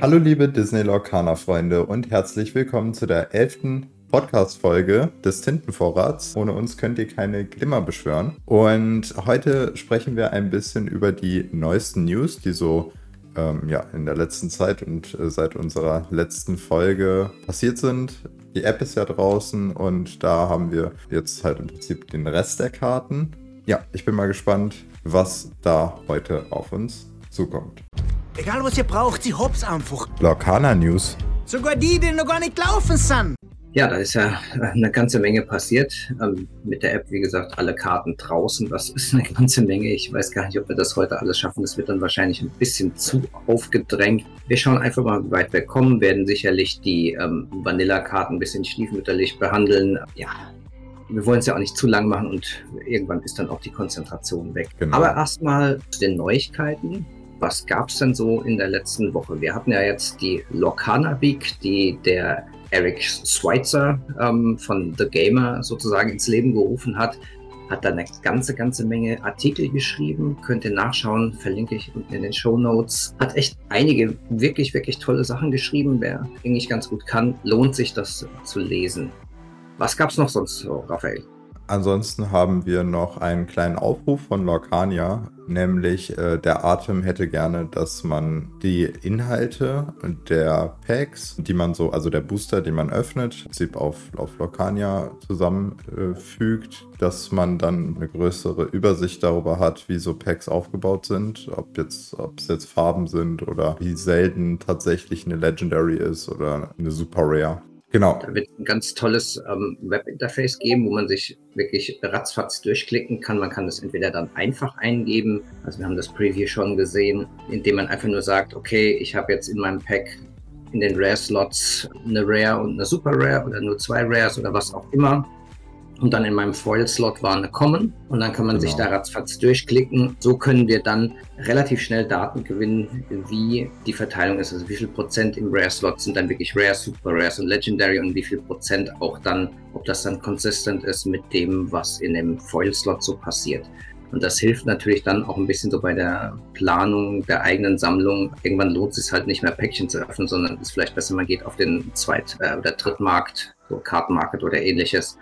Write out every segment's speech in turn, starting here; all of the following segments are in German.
Hallo liebe Disney Lorcaner Freunde und herzlich willkommen zu der elften Podcast-Folge des Tintenvorrats. Ohne uns könnt ihr keine Glimmer beschwören. Und heute sprechen wir ein bisschen über die neuesten News, die so ähm, ja, in der letzten Zeit und äh, seit unserer letzten Folge passiert sind. Die App ist ja draußen und da haben wir jetzt halt im Prinzip den Rest der Karten. Ja, ich bin mal gespannt, was da heute auf uns zukommt. Egal was ihr braucht, sie hops einfach. Lorcaner News. Sogar die, die noch gar nicht laufen sind. Ja, da ist ja eine ganze Menge passiert. Ähm, mit der App, wie gesagt, alle Karten draußen. Das ist eine ganze Menge. Ich weiß gar nicht, ob wir das heute alles schaffen. Das wird dann wahrscheinlich ein bisschen zu aufgedrängt. Wir schauen einfach mal, wie weit wir kommen, werden sicherlich die ähm, Vanilla-Karten ein bisschen stiefmütterlich behandeln. Ja, wir wollen es ja auch nicht zu lang machen und irgendwann ist dann auch die Konzentration weg. Genau. Aber erstmal zu den Neuigkeiten. Was gab es denn so in der letzten Woche? Wir hatten ja jetzt die Lorcaner Week, die der Eric Schweitzer ähm, von The Gamer sozusagen ins Leben gerufen hat. Hat da eine ganze, ganze Menge Artikel geschrieben. Könnt ihr nachschauen, verlinke ich unten in den Show Notes. Hat echt einige wirklich, wirklich tolle Sachen geschrieben. Wer Englisch ganz gut kann, lohnt sich das zu lesen. Was gab es noch sonst so, Raphael? Ansonsten haben wir noch einen kleinen Aufruf von Lorcania, nämlich äh, der Atem hätte gerne, dass man die Inhalte der Packs, die man so, also der Booster, den man öffnet, im auf, auf Lorcania zusammenfügt, äh, dass man dann eine größere Übersicht darüber hat, wie so Packs aufgebaut sind, ob jetzt, ob es jetzt Farben sind oder wie selten tatsächlich eine Legendary ist oder eine Super Rare. Genau. Da wird ein ganz tolles ähm, Webinterface geben, wo man sich wirklich ratzfatz durchklicken kann. Man kann das entweder dann einfach eingeben, also wir haben das Preview schon gesehen, indem man einfach nur sagt, okay, ich habe jetzt in meinem Pack in den Rare-Slots eine Rare und eine Super Rare oder nur zwei Rares oder was auch immer. Und dann in meinem Foil-Slot war eine Common und dann kann man genau. sich da ratzfatz durchklicken. So können wir dann relativ schnell Daten gewinnen, wie die Verteilung ist. Also wie viel Prozent im Rare-Slot sind dann wirklich Rare, Super Rares und Legendary und wie viel Prozent auch dann, ob das dann consistent ist mit dem, was in dem Foil-Slot so passiert. Und das hilft natürlich dann auch ein bisschen so bei der Planung der eigenen Sammlung. Irgendwann lohnt es sich halt nicht mehr Päckchen zu öffnen, sondern es ist vielleicht besser, man geht auf den Zweit- äh, oder Drittmarkt, so Kartenmarket oder ähnliches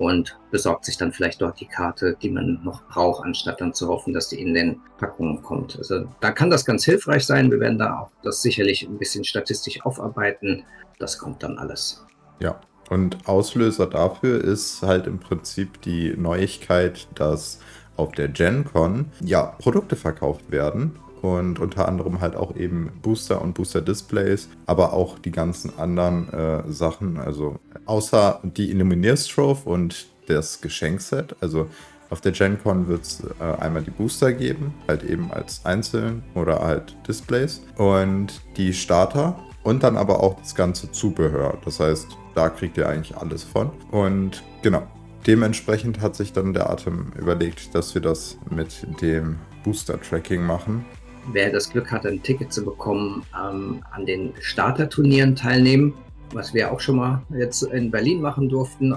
und besorgt sich dann vielleicht dort die Karte, die man noch braucht, anstatt dann zu hoffen, dass die in den Packungen kommt. Also da kann das ganz hilfreich sein. Wir werden da auch das sicherlich ein bisschen statistisch aufarbeiten. Das kommt dann alles. Ja, und Auslöser dafür ist halt im Prinzip die Neuigkeit, dass auf der GenCon ja Produkte verkauft werden und unter anderem halt auch eben Booster und Booster-Displays, aber auch die ganzen anderen äh, Sachen, also außer die Illuminierstrophe und das Geschenkset, also auf der GenCon wird es äh, einmal die Booster geben, halt eben als Einzeln oder halt Displays und die Starter und dann aber auch das ganze Zubehör. Das heißt, da kriegt ihr eigentlich alles von. Und genau, dementsprechend hat sich dann der Atem überlegt, dass wir das mit dem Booster-Tracking machen wer das Glück hatte, ein Ticket zu bekommen, ähm, an den Starterturnieren teilnehmen, was wir auch schon mal jetzt in Berlin machen durften.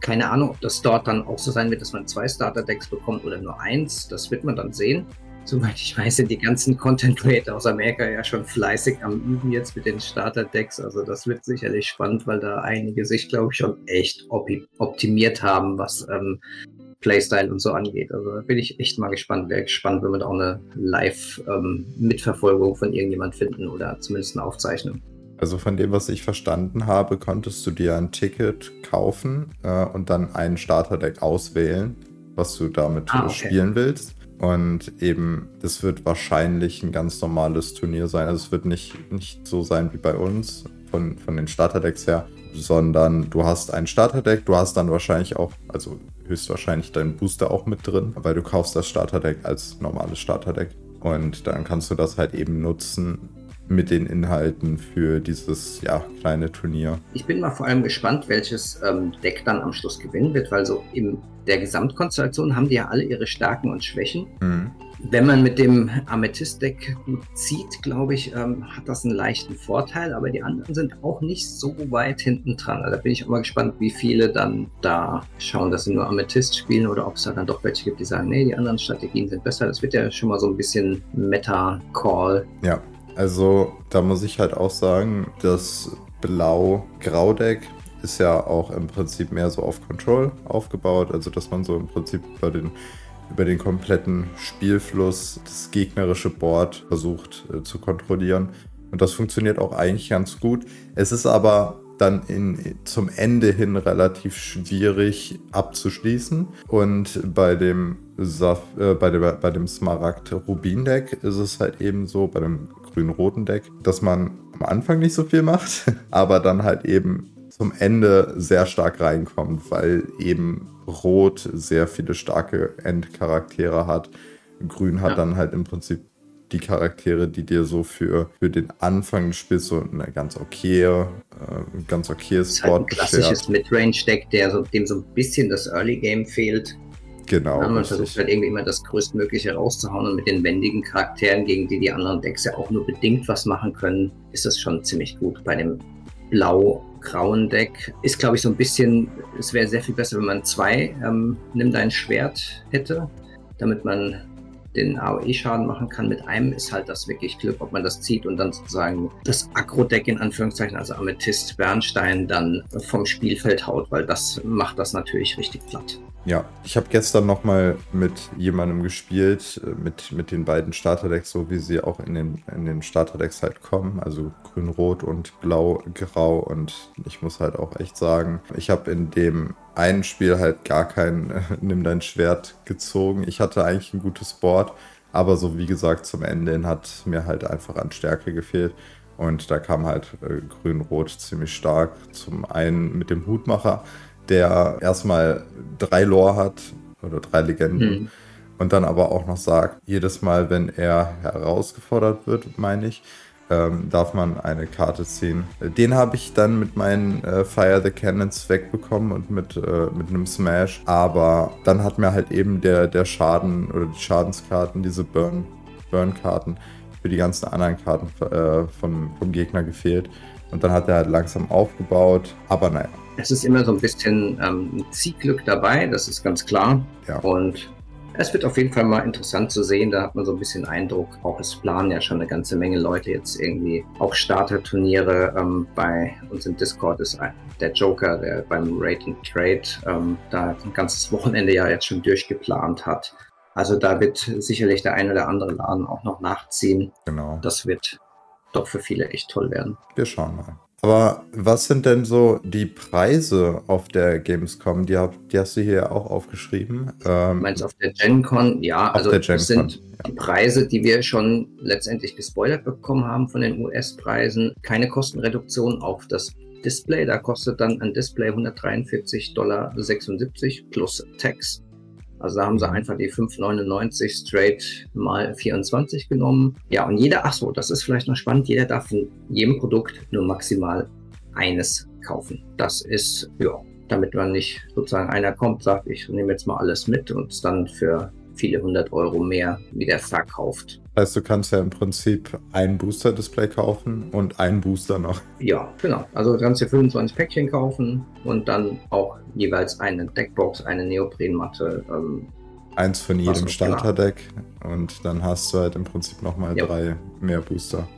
Keine Ahnung, ob das dort dann auch so sein wird, dass man zwei Starter-Decks bekommt oder nur eins. Das wird man dann sehen. Soweit ich weiß, sind die ganzen Content Creator aus Amerika ja schon fleißig am Üben jetzt mit den Starter-Decks. Also das wird sicherlich spannend, weil da einige sich, glaube ich, schon echt optimiert haben, was ähm, Playstyle und so angeht. Also da bin ich echt mal gespannt. Wäre gespannt, wenn wir da auch eine Live-Mitverfolgung ähm, von irgendjemand finden oder zumindest eine Aufzeichnung. Also von dem, was ich verstanden habe, konntest du dir ein Ticket kaufen äh, und dann ein Starterdeck auswählen, was du damit ah, okay. spielen willst. Und eben, das wird wahrscheinlich ein ganz normales Turnier sein. Also es wird nicht, nicht so sein wie bei uns von, von den Starterdecks her, sondern du hast ein Starterdeck, du hast dann wahrscheinlich auch, also höchstwahrscheinlich deinen Booster auch mit drin, weil du kaufst das Starterdeck als normales Starterdeck und dann kannst du das halt eben nutzen mit den Inhalten für dieses ja, kleine Turnier. Ich bin mal vor allem gespannt, welches ähm, Deck dann am Schluss gewinnen wird, weil so in der Gesamtkonstellation haben die ja alle ihre Stärken und Schwächen. Mhm. Wenn man mit dem Amethyst-Deck gut zieht, glaube ich, ähm, hat das einen leichten Vorteil, aber die anderen sind auch nicht so weit hinten dran. Also da bin ich auch mal gespannt, wie viele dann da schauen, dass sie nur Amethyst spielen oder ob es da dann doch welche gibt, die sagen, nee, die anderen Strategien sind besser. Das wird ja schon mal so ein bisschen Meta-Call. Ja, also da muss ich halt auch sagen, das Blau-Grau-Deck ist ja auch im Prinzip mehr so auf Control aufgebaut, also dass man so im Prinzip über den über den kompletten Spielfluss das gegnerische Board versucht äh, zu kontrollieren. Und das funktioniert auch eigentlich ganz gut. Es ist aber dann in, zum Ende hin relativ schwierig abzuschließen. Und bei dem, Saf äh, bei dem, bei dem Smaragd-Rubin-Deck ist es halt eben so, bei dem grün-roten Deck, dass man am Anfang nicht so viel macht, aber dann halt eben zum Ende sehr stark reinkommt, weil eben Rot sehr viele starke Endcharaktere hat. Grün hat ja. dann halt im Prinzip die Charaktere, die dir so für, für den Anfang des Spiels so eine ganz okay, äh, ganz okayes Spot halt ein klassisches Midrange-Deck, der so, dem so ein bisschen das Early Game fehlt. Genau. Ja, man richtig. versucht halt irgendwie immer das Größtmögliche rauszuhauen und mit den wendigen Charakteren, gegen die die anderen Decks ja auch nur bedingt was machen können, ist das schon ziemlich gut. Bei dem blau-grauen Deck ist, glaube ich, so ein bisschen, es wäre sehr viel besser, wenn man zwei ähm, Nimm dein Schwert hätte, damit man den AOE-Schaden machen kann. Mit einem ist halt das wirklich Glück, ob man das zieht und dann sozusagen das Agro-Deck in Anführungszeichen, also Amethyst, Bernstein, dann vom Spielfeld haut, weil das macht das natürlich richtig platt. Ja, ich habe gestern nochmal mit jemandem gespielt, äh, mit, mit den beiden Starterdecks, so wie sie auch in den, in den Starterdecks halt kommen, also grün-rot und blau-grau. Und ich muss halt auch echt sagen, ich habe in dem einen Spiel halt gar kein äh, Nimm dein Schwert gezogen. Ich hatte eigentlich ein gutes Board, aber so wie gesagt, zum Ende hin hat mir halt einfach an Stärke gefehlt. Und da kam halt äh, grün-rot ziemlich stark. Zum einen mit dem Hutmacher der erstmal drei Lore hat oder drei Legenden. Mhm. Und dann aber auch noch sagt, jedes Mal, wenn er herausgefordert wird, meine ich, ähm, darf man eine Karte ziehen. Den habe ich dann mit meinen äh, Fire the Cannons wegbekommen und mit, äh, mit einem Smash. Aber dann hat mir halt eben der, der Schaden oder die Schadenskarten, diese Burn, Burn-Karten für die ganzen anderen Karten äh, vom, vom Gegner gefehlt. Und dann hat er halt langsam aufgebaut. Aber naja, es ist immer so ein bisschen ähm, Zielglück dabei, das ist ganz klar. Ja. Und es wird auf jeden Fall mal interessant zu sehen. Da hat man so ein bisschen Eindruck. Auch es planen ja schon eine ganze Menge Leute jetzt irgendwie auch Starterturniere. Ähm, bei uns im Discord ist der Joker, der beim Rate and Trade ähm, da ein ganzes Wochenende ja jetzt schon durchgeplant hat. Also da wird sicherlich der ein oder andere Laden auch noch nachziehen. Genau. Das wird doch für viele echt toll werden. Wir schauen mal. Aber was sind denn so die Preise auf der Gamescom? Die, hab, die hast du hier auch aufgeschrieben. Ähm, Meinst du auf der GenCon? Ja, also das sind die Preise, die wir schon letztendlich gespoilert bekommen haben von den US-Preisen. Keine Kostenreduktion auf das Display. Da kostet dann ein Display 143,76 Dollar plus Tax. Also da haben sie einfach die 5,99 straight mal 24 genommen. Ja, und jeder, ach so, das ist vielleicht noch spannend, jeder darf von jedem Produkt nur maximal eines kaufen. Das ist, ja, damit man nicht sozusagen einer kommt, sagt, ich nehme jetzt mal alles mit und es dann für viele hundert Euro mehr wieder verkauft. Heißt, du kannst ja im Prinzip ein Booster-Display kaufen und einen Booster noch. Ja, genau. Also du kannst dir 25 Päckchen kaufen und dann auch jeweils eine Deckbox, eine Neoprenmatte. Ähm, Eins von jedem Starterdeck und dann hast du halt im Prinzip nochmal ja. drei mehr Booster.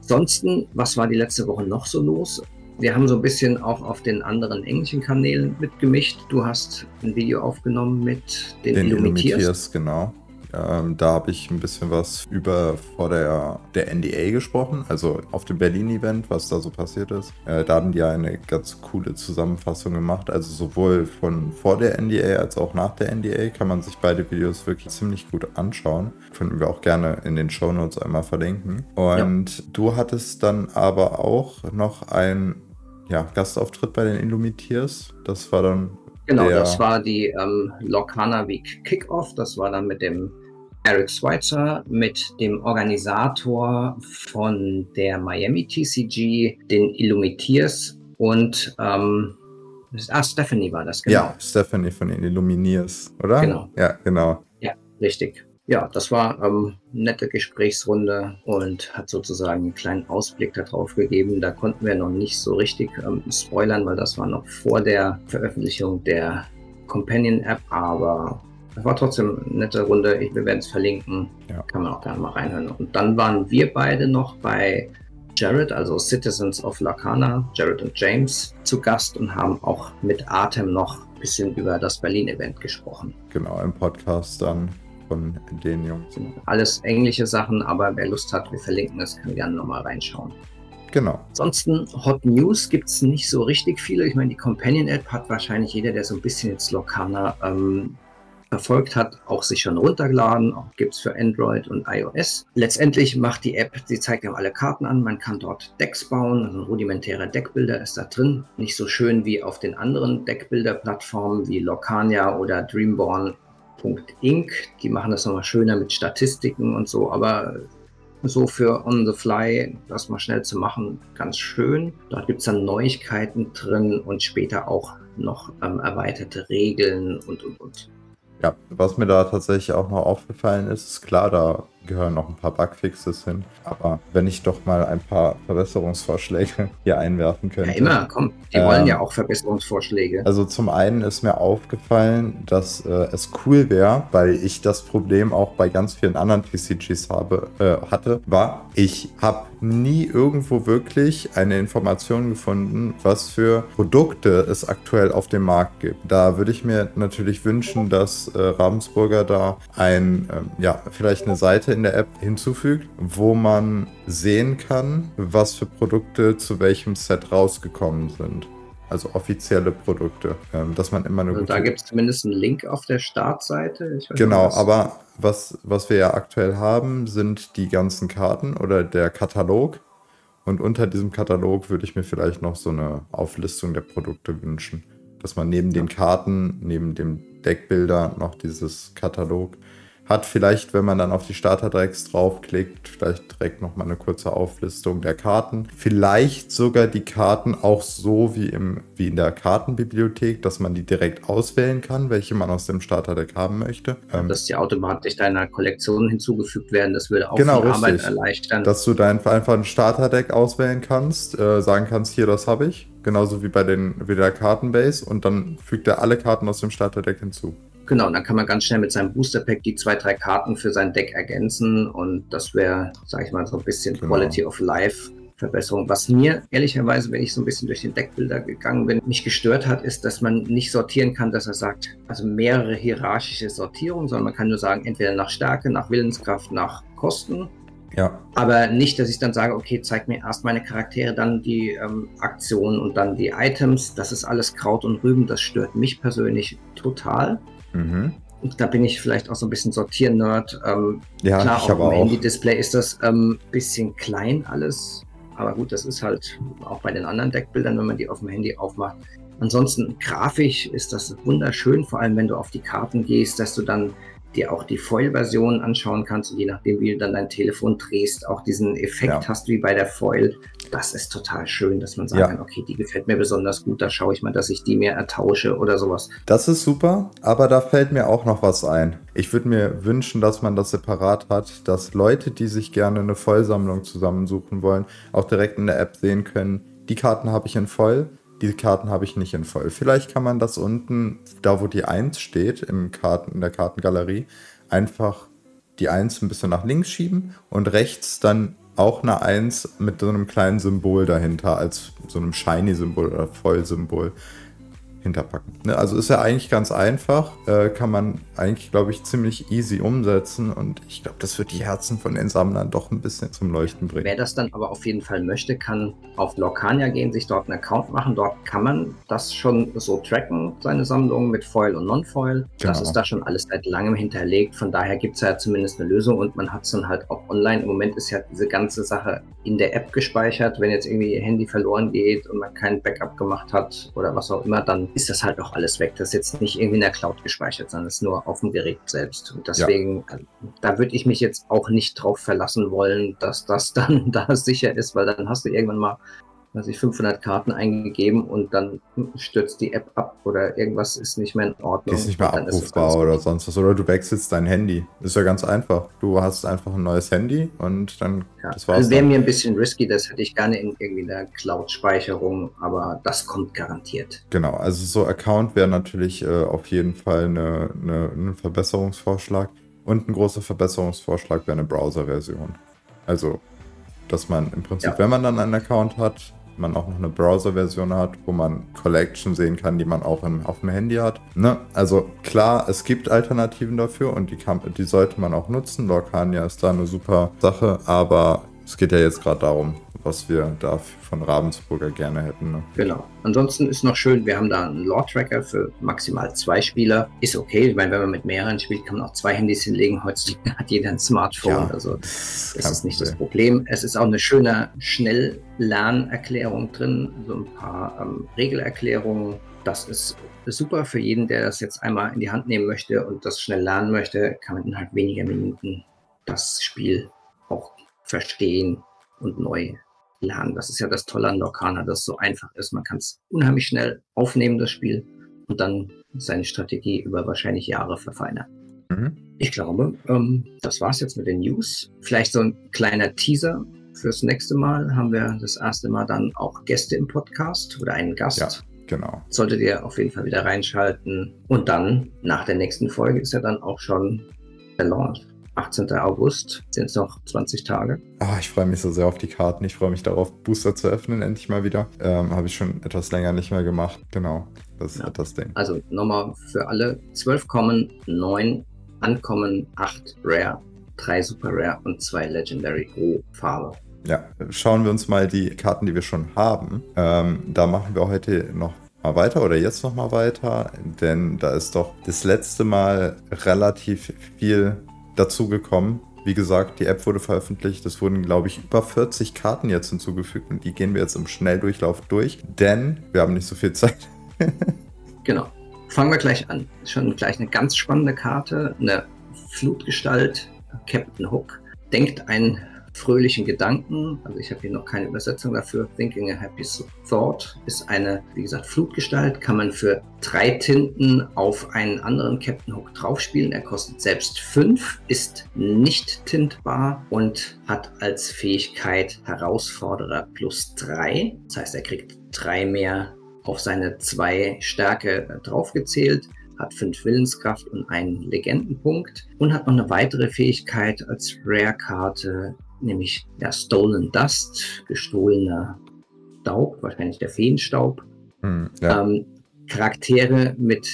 Ansonsten, was war die letzte Woche noch so los? Wir haben so ein bisschen auch auf den anderen englischen Kanälen mitgemischt. Du hast ein Video aufgenommen mit den, den Illumitiers. Illumitiers genau. Ähm, da habe ich ein bisschen was über vor der, der NDA gesprochen, also auf dem Berlin-Event, was da so passiert ist. Äh, da haben die eine ganz coole Zusammenfassung gemacht. Also sowohl von vor der NDA als auch nach der NDA kann man sich beide Videos wirklich ziemlich gut anschauen. Können wir auch gerne in den Show Notes einmal verlinken. Und ja. du hattest dann aber auch noch einen ja, Gastauftritt bei den Illumitiers. Das war dann Genau, das war die ähm, Locana Week Kickoff. Das war dann mit dem Eric Schweitzer mit dem Organisator von der Miami TCG, den Illumitiers und ähm, ah, Stephanie war das, genau. Ja, Stephanie von den Illumineers, oder? Genau. Ja, genau. Ja, richtig. Ja, das war ähm, eine nette Gesprächsrunde und hat sozusagen einen kleinen Ausblick darauf gegeben. Da konnten wir noch nicht so richtig ähm, spoilern, weil das war noch vor der Veröffentlichung der Companion-App, aber das war trotzdem eine nette Runde. Ich, wir werden es verlinken. Ja. Kann man auch gerne mal reinhören. Und dann waren wir beide noch bei Jared, also Citizens of Lacana, Jared und James, zu Gast und haben auch mit Atem noch ein bisschen über das Berlin-Event gesprochen. Genau, im Podcast dann von den Jungs. Alles englische Sachen, aber wer Lust hat, wir verlinken es, kann gerne nochmal reinschauen. Genau. Ansonsten Hot News gibt es nicht so richtig viele. Ich meine, die Companion App hat wahrscheinlich jeder, der so ein bisschen jetzt Lokana ähm, verfolgt hat, auch sich schon runtergeladen. Gibt es für Android und iOS. Letztendlich macht die App, sie zeigt einem alle Karten an. Man kann dort Decks bauen. Also ein rudimentärer Deckbilder ist da drin. Nicht so schön wie auf den anderen Deckbilder-Plattformen wie Locania oder Dreamborn.inc. Die machen das nochmal schöner mit Statistiken und so, aber so für on the fly, das mal schnell zu machen, ganz schön. Dort gibt es dann Neuigkeiten drin und später auch noch ähm, erweiterte Regeln und und und. Ja, was mir da tatsächlich auch noch aufgefallen ist, ist klar, da gehören noch ein paar Bugfixes hin. Aber wenn ich doch mal ein paar Verbesserungsvorschläge hier einwerfen könnte. Ja, immer, komm. Die ähm, wollen ja auch Verbesserungsvorschläge. Also zum einen ist mir aufgefallen, dass äh, es cool wäre, weil ich das Problem auch bei ganz vielen anderen TCGs habe, äh, hatte, war, ich habe nie irgendwo wirklich eine Information gefunden, was für Produkte es aktuell auf dem Markt gibt. Da würde ich mir natürlich wünschen, dass äh, Ravensburger da ein, ähm, ja, vielleicht eine Seite in der App hinzufügt, wo man sehen kann, was für Produkte zu welchem Set rausgekommen sind. Also offizielle Produkte, ähm, dass man immer eine also Da gibt es zumindest einen Link auf der Startseite. genau, nicht, aber was, was wir ja aktuell haben, sind die ganzen Karten oder der Katalog. Und unter diesem Katalog würde ich mir vielleicht noch so eine Auflistung der Produkte wünschen. Dass man neben ja. den Karten, neben dem Deckbilder noch dieses Katalog hat vielleicht, wenn man dann auf die Starterdrecks draufklickt, vielleicht direkt nochmal eine kurze Auflistung der Karten. Vielleicht sogar die Karten auch so wie, im, wie in der Kartenbibliothek, dass man die direkt auswählen kann, welche man aus dem Starterdeck haben möchte. Ähm, dass die automatisch deiner Kollektion hinzugefügt werden, das würde auch genau, die Arbeit erleichtern. Dass du dein, einfach ein Starterdeck auswählen kannst, äh, sagen kannst, hier, das habe ich. Genauso wie bei den, wie der Kartenbase und dann fügt er alle Karten aus dem Starterdeck hinzu. Genau, dann kann man ganz schnell mit seinem Booster Pack die zwei, drei Karten für sein Deck ergänzen und das wäre, sag ich mal, so ein bisschen genau. Quality of Life Verbesserung. Was mir ehrlicherweise, wenn ich so ein bisschen durch den Deckbilder gegangen bin, mich gestört hat, ist, dass man nicht sortieren kann, dass er sagt, also mehrere hierarchische Sortierungen, sondern man kann nur sagen, entweder nach Stärke, nach Willenskraft, nach Kosten. Ja. Aber nicht, dass ich dann sage, okay, zeig mir erst meine Charaktere, dann die ähm, Aktionen und dann die Items. Das ist alles Kraut und Rüben. Das stört mich persönlich total. Mhm. Da bin ich vielleicht auch so ein bisschen Sortier-Nerd. Ähm, ja, klar, ich auf dem Handy-Display ist das ein ähm, bisschen klein alles. Aber gut, das ist halt auch bei den anderen Deckbildern, wenn man die auf dem Handy aufmacht. Ansonsten grafisch ist das wunderschön, vor allem wenn du auf die Karten gehst, dass du dann dir auch die Foil-Version anschauen kannst und je nachdem, wie du dann dein Telefon drehst, auch diesen Effekt ja. hast wie bei der Foil. Das ist total schön, dass man sagen ja. kann, okay, die gefällt mir besonders gut, da schaue ich mal, dass ich die mehr ertausche oder sowas. Das ist super, aber da fällt mir auch noch was ein. Ich würde mir wünschen, dass man das separat hat, dass Leute, die sich gerne eine Vollsammlung zusammensuchen wollen, auch direkt in der App sehen können, die Karten habe ich in voll, die Karten habe ich nicht in voll. Vielleicht kann man das unten, da wo die 1 steht, im Karten, in der Kartengalerie, einfach die 1 ein bisschen nach links schieben und rechts dann auch eine 1 mit so einem kleinen Symbol dahinter, als so einem Shiny-Symbol oder Voll-Symbol hinterpacken. Ne? Also ist ja eigentlich ganz einfach, äh, kann man eigentlich, glaube ich, ziemlich easy umsetzen und ich glaube, das wird die Herzen von den Sammlern doch ein bisschen zum Leuchten bringen. Wer das dann aber auf jeden Fall möchte, kann auf Lorcania gehen, sich dort einen Account machen. Dort kann man das schon so tracken, seine Sammlung mit Foil und Non-Foil. Genau. Das ist da schon alles seit langem hinterlegt. Von daher gibt es ja zumindest eine Lösung und man hat es dann halt auch online. Im Moment ist ja diese ganze Sache in der App gespeichert. Wenn jetzt irgendwie ihr Handy verloren geht und man kein Backup gemacht hat oder was auch immer, dann ist das halt auch alles weg. Das ist jetzt nicht irgendwie in der Cloud gespeichert, sondern ist nur auf dem Gerät selbst. Und deswegen, ja. da würde ich mich jetzt auch nicht drauf verlassen wollen, dass das dann da sicher ist, weil dann hast du irgendwann mal weiß ich, 500 Karten eingegeben und dann stürzt die App ab oder irgendwas ist nicht mehr in Ordnung. Die ist nicht mehr abrufbar oder sonst was. Oder du wechselst dein Handy. Ist ja ganz einfach. Du hast einfach ein neues Handy und dann ja. das war's. Also wäre mir ein bisschen risky, das hätte ich gerne in irgendwie der Cloud-Speicherung, aber das kommt garantiert. Genau, also so Account wäre natürlich äh, auf jeden Fall eine, eine, ein Verbesserungsvorschlag. Und ein großer Verbesserungsvorschlag wäre eine Browser-Version. Also, dass man im Prinzip, ja. wenn man dann einen Account hat, man auch noch eine Browser-Version hat, wo man Collection sehen kann, die man auch im, auf dem Handy hat. Ne? Also klar, es gibt Alternativen dafür und die, kann, die sollte man auch nutzen. Lorcania ist da eine super Sache, aber es geht ja jetzt gerade darum, was wir da von Ravensburger gerne hätten. Ne? Genau. Ansonsten ist noch schön, wir haben da einen Lore-Tracker für maximal zwei Spieler. Ist okay. Ich meine, wenn man mit mehreren spielt, kann man auch zwei Handys hinlegen. Heutzutage hat jeder ein Smartphone. Ja, also das ist nicht das Problem. Es ist auch eine schöne Schnell-Lernerklärung drin. So ein paar ähm, Regelerklärungen. Das ist super für jeden, der das jetzt einmal in die Hand nehmen möchte und das schnell lernen möchte, kann man innerhalb weniger Minuten das Spiel auch verstehen und neu lernen. Das ist ja das Tolle an Lorcana, dass es so einfach ist. Man kann es unheimlich schnell aufnehmen, das Spiel, und dann seine Strategie über wahrscheinlich Jahre verfeinern. Mhm. Ich glaube, ähm, das es jetzt mit den News. Vielleicht so ein kleiner Teaser fürs nächste Mal. Haben wir das erste Mal dann auch Gäste im Podcast oder einen Gast. Ja. Genau. Solltet ihr auf jeden Fall wieder reinschalten. Und dann, nach der nächsten Folge, ist ja dann auch schon der Launch. 18. August sind es noch 20 Tage. Ah, ich freue mich so sehr auf die Karten. Ich freue mich darauf, Booster zu öffnen, endlich mal wieder. Ähm, Habe ich schon etwas länger nicht mehr gemacht. Genau, das ja. ist das Ding. Also nochmal für alle: 12 kommen, 9 ankommen, 8 Rare, 3 Super Rare und 2 Legendary pro Farbe. Ja, schauen wir uns mal die Karten, die wir schon haben. Ähm, da machen wir heute noch mal weiter oder jetzt noch mal weiter, denn da ist doch das letzte Mal relativ viel dazu gekommen. Wie gesagt, die App wurde veröffentlicht. Es wurden, glaube ich, über 40 Karten jetzt hinzugefügt und die gehen wir jetzt im Schnelldurchlauf durch, denn wir haben nicht so viel Zeit. genau. Fangen wir gleich an. Schon gleich eine ganz spannende Karte, eine Flutgestalt, Captain Hook. Denkt ein fröhlichen Gedanken. Also ich habe hier noch keine Übersetzung dafür. Thinking a Happy Thought ist eine, wie gesagt, Flutgestalt. Kann man für drei Tinten auf einen anderen Captain Hook draufspielen. Er kostet selbst fünf, ist nicht tintbar und hat als Fähigkeit Herausforderer plus drei. Das heißt, er kriegt drei mehr auf seine zwei Stärke draufgezählt hat fünf Willenskraft und einen Legendenpunkt und hat noch eine weitere Fähigkeit als Rare-Karte, nämlich ja, Stolen Dust, gestohlener Staub, wahrscheinlich der Feenstaub. Hm, ja. ähm, Charaktere mit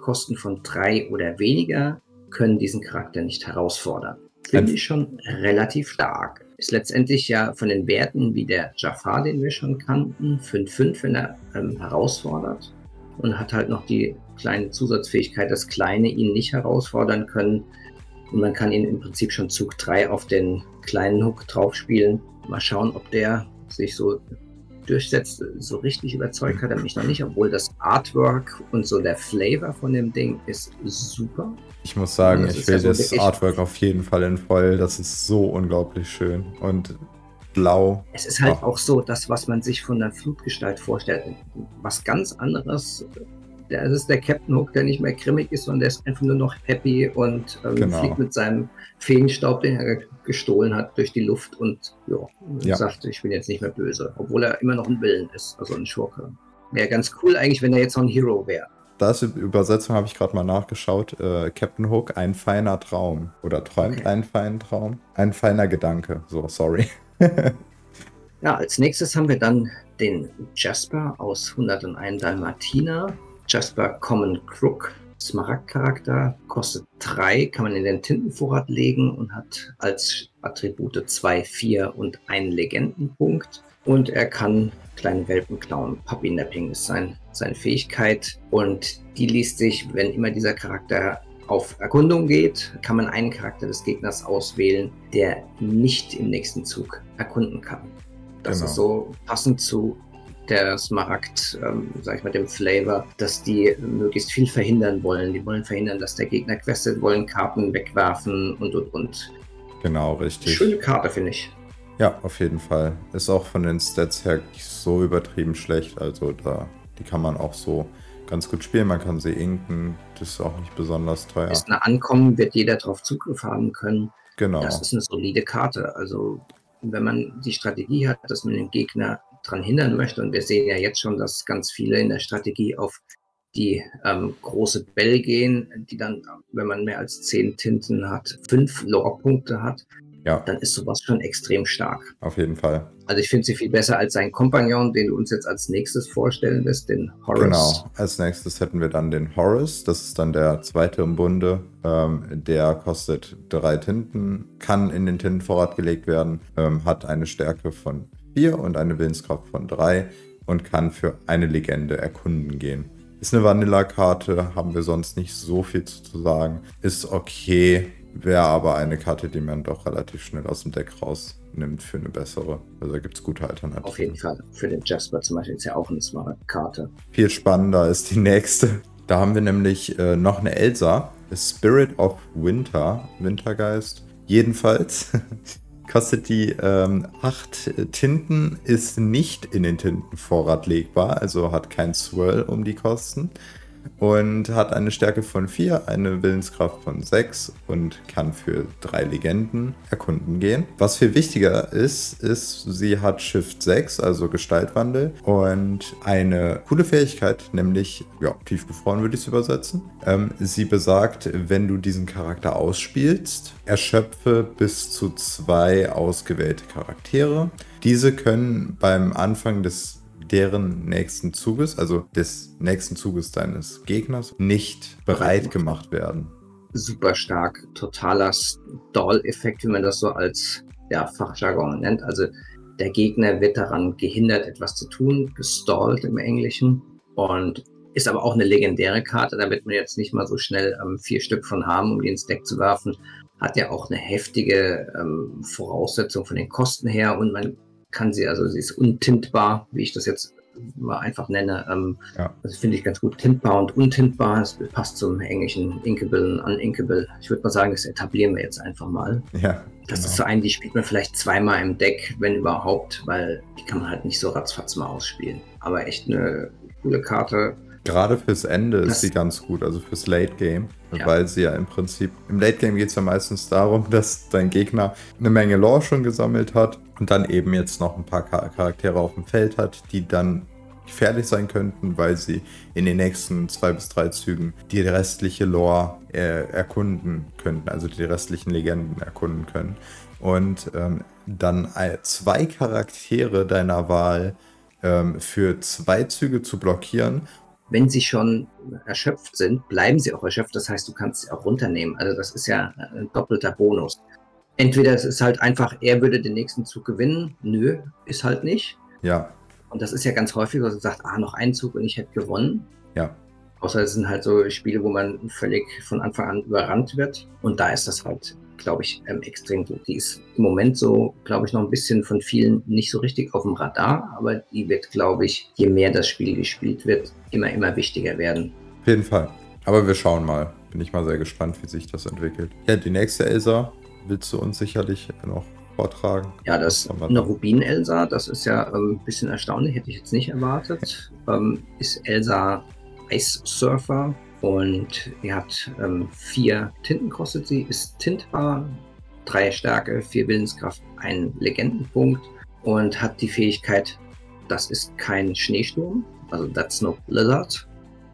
Kosten von drei oder weniger können diesen Charakter nicht herausfordern. Finde ich schon relativ stark. Ist letztendlich ja von den Werten wie der Jafar, den wir schon kannten, 5-5, wenn er ähm, herausfordert. Und hat halt noch die kleine Zusatzfähigkeit, dass Kleine ihn nicht herausfordern können. Und man kann ihn im Prinzip schon Zug 3 auf den kleinen Hook drauf spielen. Mal schauen, ob der sich so durchsetzt. So richtig überzeugt hat er mich noch nicht, obwohl das Artwork und so der Flavor von dem Ding ist super. Ich muss sagen, ich will ja so das Artwork auf jeden Fall in voll. Das ist so unglaublich schön und blau. Es ist halt auch so, das, was man sich von der Flutgestalt vorstellt. Was ganz anderes das ist der Captain Hook, der nicht mehr grimmig ist, sondern der ist einfach nur noch happy und ähm, genau. fliegt mit seinem Feenstaub, den er gestohlen hat, durch die Luft und jo, ja, sagt, ich bin jetzt nicht mehr böse, obwohl er immer noch ein Willen ist, also ein Schurke. Wäre ganz cool eigentlich, wenn er jetzt noch ein Hero wäre. Das Übersetzung habe ich gerade mal nachgeschaut. Äh, Captain Hook, ein feiner Traum. Oder träumt okay. einen feinen Traum? Ein feiner Gedanke. So, sorry. ja, als nächstes haben wir dann den Jasper aus 101 Dalmatiner. Jasper Common Crook. Smaragd-Charakter, kostet 3, kann man in den Tintenvorrat legen und hat als Attribute 2, 4 und einen Legendenpunkt. Und er kann kleine Welpen klauen. Puppy Napping ist sein, seine Fähigkeit. Und die liest sich, wenn immer dieser Charakter auf Erkundung geht, kann man einen Charakter des Gegners auswählen, der nicht im nächsten Zug erkunden kann. Das genau. ist so passend zu der Smaragd, ähm, sag ich mal, dem Flavor, dass die möglichst viel verhindern wollen. Die wollen verhindern, dass der Gegner questet, wollen Karten wegwerfen und und und. Genau, richtig. Schöne Karte, finde ich. Ja, auf jeden Fall. Ist auch von den Stats her nicht so übertrieben schlecht. Also da, die kann man auch so ganz gut spielen. Man kann sie inken. Das ist auch nicht besonders teuer. Ist eine Ankommen, wird jeder darauf Zugriff haben können. Genau. Das ist eine solide Karte. Also wenn man die Strategie hat, dass man den Gegner daran hindern möchte, und wir sehen ja jetzt schon, dass ganz viele in der Strategie auf die ähm, große Bell gehen, die dann, wenn man mehr als zehn Tinten hat, fünf Lore-Punkte hat, ja. dann ist sowas schon extrem stark. Auf jeden Fall. Also ich finde sie viel besser als sein Kompagnon, den du uns jetzt als nächstes vorstellen wirst, den Horace. Genau, als nächstes hätten wir dann den Horace, das ist dann der zweite im Bunde. Ähm, der kostet drei Tinten, kann in den Tintenvorrat gelegt werden, ähm, hat eine Stärke von vier und eine Willenskraft von drei und kann für eine Legende erkunden gehen. Ist eine Vanilla-Karte, haben wir sonst nicht so viel zu sagen. Ist okay, wäre aber eine Karte, die man doch relativ schnell aus dem Deck rausnimmt für eine bessere. Also da gibt es gute Alternativen. Auf jeden Fall. Für den Jasper zum Beispiel ist ja auch eine smarte Karte. Viel spannender ist die nächste. Da haben wir nämlich äh, noch eine Elsa, Spirit of Winter, Wintergeist. Jedenfalls kostet die ähm, 8 Tinten, ist nicht in den Tintenvorrat legbar, also hat kein Swirl um die Kosten und hat eine Stärke von 4, eine Willenskraft von 6 und kann für drei Legenden erkunden gehen. Was viel wichtiger ist, ist, sie hat Shift 6, also Gestaltwandel und eine coole Fähigkeit, nämlich, ja, tiefgefroren würde ich es übersetzen. Ähm, sie besagt, wenn du diesen Charakter ausspielst, erschöpfe bis zu zwei ausgewählte Charaktere. Diese können beim Anfang des deren nächsten Zuges, also des nächsten Zuges deines Gegners, nicht bereit gemacht werden. Super stark, totaler Stall-Effekt, wie man das so als ja, Fachjargon nennt. Also der Gegner wird daran gehindert, etwas zu tun, gestallt im Englischen. Und ist aber auch eine legendäre Karte, da wird man jetzt nicht mal so schnell ähm, vier Stück von haben, um die ins Deck zu werfen. Hat ja auch eine heftige ähm, Voraussetzung von den Kosten her und man kann sie, also sie ist untintbar, wie ich das jetzt mal einfach nenne. Ähm, ja. Das finde ich ganz gut. Tintbar und untintbar. Das passt zum englischen Inkable und Uninkable. Ich würde mal sagen, das etablieren wir jetzt einfach mal. Ja. Das genau. ist so ein, die spielt man vielleicht zweimal im Deck, wenn überhaupt, weil die kann man halt nicht so ratzfatz mal ausspielen. Aber echt eine coole Karte. Gerade fürs Ende das ist sie ganz gut, also fürs Late Game, ja. weil sie ja im Prinzip, im Late Game geht es ja meistens darum, dass dein Gegner eine Menge Lore schon gesammelt hat und dann eben jetzt noch ein paar Charaktere auf dem Feld hat, die dann gefährlich sein könnten, weil sie in den nächsten zwei bis drei Zügen die restliche Lore äh, erkunden könnten, also die restlichen Legenden erkunden können. Und ähm, dann zwei Charaktere deiner Wahl ähm, für zwei Züge zu blockieren wenn sie schon erschöpft sind, bleiben sie auch erschöpft. Das heißt, du kannst sie auch runternehmen. Also das ist ja ein doppelter Bonus. Entweder es ist halt einfach, er würde den nächsten Zug gewinnen. Nö, ist halt nicht. Ja. Und das ist ja ganz häufig, dass man sagt, ah, noch ein Zug und ich hätte gewonnen. Ja. Außer es sind halt so Spiele, wo man völlig von Anfang an überrannt wird. Und da ist das halt glaube ich, ähm, extrem gut. Die ist im Moment so, glaube ich, noch ein bisschen von vielen nicht so richtig auf dem Radar, aber die wird, glaube ich, je mehr das Spiel gespielt wird, immer, immer wichtiger werden. Auf jeden Fall. Aber wir schauen mal. Bin ich mal sehr gespannt, wie sich das entwickelt. Ja, die nächste Elsa willst du uns sicherlich noch vortragen. Ja, das ist eine Rubin-Elsa. Das ist ja ähm, ein bisschen erstaunlich, hätte ich jetzt nicht erwartet. Ähm, ist Elsa Ice Surfer und die hat ähm, vier Tinten kostet sie, ist tintbar, drei Stärke, vier Willenskraft, ein Legendenpunkt und hat die Fähigkeit, das ist kein Schneesturm, also that's no blizzard.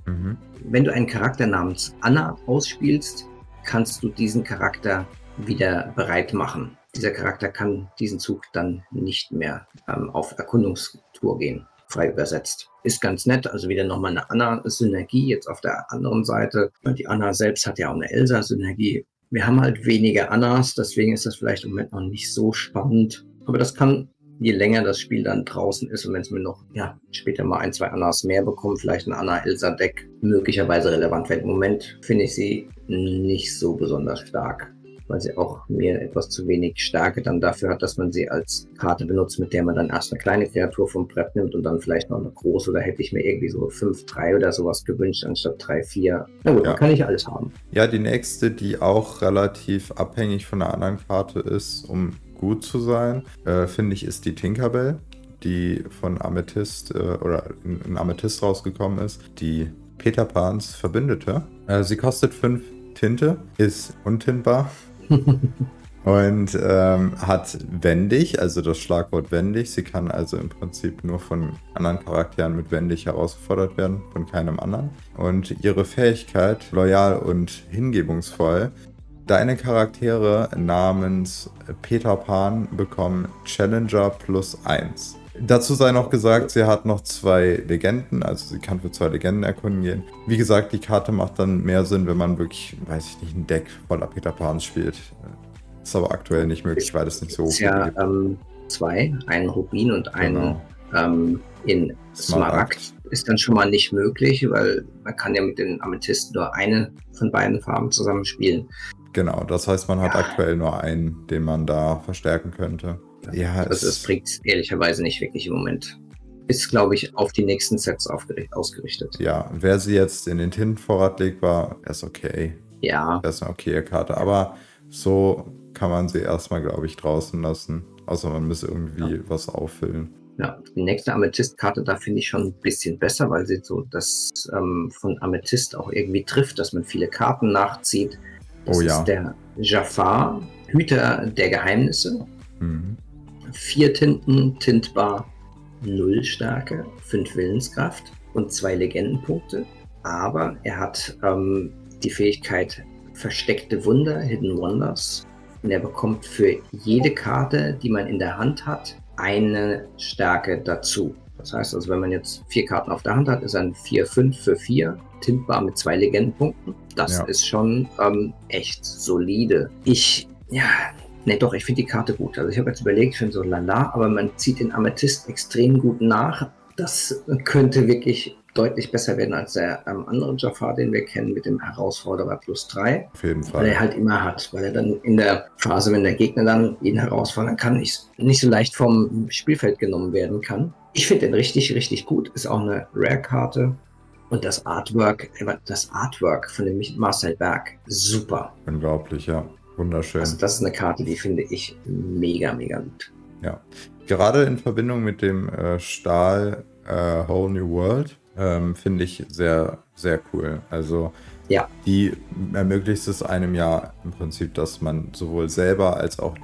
Mhm. Wenn du einen Charakter namens Anna ausspielst, kannst du diesen Charakter wieder bereit machen. Dieser Charakter kann diesen Zug dann nicht mehr ähm, auf Erkundungstour gehen frei übersetzt. Ist ganz nett, also wieder nochmal eine Anna-Synergie jetzt auf der anderen Seite. Die Anna selbst hat ja auch eine Elsa-Synergie. Wir haben halt weniger Annas, deswegen ist das vielleicht im Moment noch nicht so spannend. Aber das kann, je länger das Spiel dann draußen ist und wenn es mir noch ja, später mal ein, zwei Annas mehr bekommt, vielleicht ein Anna-Elsa-Deck möglicherweise relevant wird. Im Moment finde ich sie nicht so besonders stark weil sie auch mir etwas zu wenig Stärke dann dafür hat, dass man sie als Karte benutzt, mit der man dann erst eine kleine Kreatur vom Brett nimmt und dann vielleicht noch eine große. Oder hätte ich mir irgendwie so 5-3 oder sowas gewünscht, anstatt 3-4. Na gut, ja. dann kann ich alles haben. Ja, die nächste, die auch relativ abhängig von einer anderen Karte ist, um gut zu sein, äh, finde ich, ist die Tinkerbell, die von Amethyst äh, oder in, in, Amethyst rausgekommen ist. Die Peter Pans Verbündete. Äh, sie kostet 5 Tinte, ist untintbar. Und ähm, hat wendig, also das Schlagwort wendig. Sie kann also im Prinzip nur von anderen Charakteren mit wendig herausgefordert werden, von keinem anderen. Und ihre Fähigkeit, loyal und hingebungsvoll, Deine Charaktere namens Peter Pan bekommen Challenger plus 1. Dazu sei noch gesagt, sie hat noch zwei Legenden, also sie kann für zwei Legenden erkunden gehen. Wie gesagt, die Karte macht dann mehr Sinn, wenn man wirklich, weiß ich nicht, ein Deck voller Peter Pans spielt. Ist aber aktuell nicht möglich, weil es nicht so ist ja ähm, zwei, einen Rubin und einen genau. ähm, in Smaragd. Smaragd. Ist dann schon mal nicht möglich, weil man kann ja mit den Amethysten nur eine von beiden Farben zusammenspielen. Genau, das heißt, man hat ja. aktuell nur einen, den man da verstärken könnte. Ja, also es bringt ehrlicherweise nicht wirklich im Moment. Ist, glaube ich, auf die nächsten Sets ausgerichtet. Ja, wer sie jetzt in den Tintenvorrat legt, war, ist okay. Ja. Das ist eine okaye Karte. Aber so kann man sie erstmal, glaube ich, draußen lassen. Außer man muss irgendwie ja. was auffüllen. Ja, die nächste Amethyst-Karte, da finde ich schon ein bisschen besser, weil sie so das ähm, von Amethyst auch irgendwie trifft, dass man viele Karten nachzieht. Das oh ja. ist der Jafar, Hüter der Geheimnisse. Mhm. Vier Tinten, tintbar, null Stärke, fünf Willenskraft und zwei Legendenpunkte. Aber er hat ähm, die Fähigkeit Versteckte Wunder, Hidden Wonders. Und er bekommt für jede Karte, die man in der Hand hat, eine Stärke dazu. Das heißt also, wenn man jetzt vier Karten auf der Hand hat, ist ein 4-5 für 4, tintbar mit zwei Legendenpunkten. Das ja. ist schon ähm, echt solide. Ich, ja, ne, doch, ich finde die Karte gut. Also ich habe jetzt überlegt, ich finde so lala, aber man zieht den Amethyst extrem gut nach. Das könnte wirklich deutlich besser werden als der ähm, andere Jafar, den wir kennen, mit dem Herausforderer plus 3. Auf jeden Fall. Weil er halt immer hat, weil er dann in der Phase, wenn der Gegner dann ihn herausfordern kann, nicht, nicht so leicht vom Spielfeld genommen werden kann. Ich finde den richtig, richtig gut. Ist auch eine Rare-Karte. Und das Artwork, das Artwork von dem Marcel Berg, super. Unglaublich, ja. Wunderschön. Also das ist eine Karte, die finde ich mega, mega gut. Ja. Gerade in Verbindung mit dem äh, Stahl äh, Whole New World ähm, finde ich sehr, sehr cool. Also ja. die ermöglicht es einem ja im Prinzip, dass man sowohl selber als auch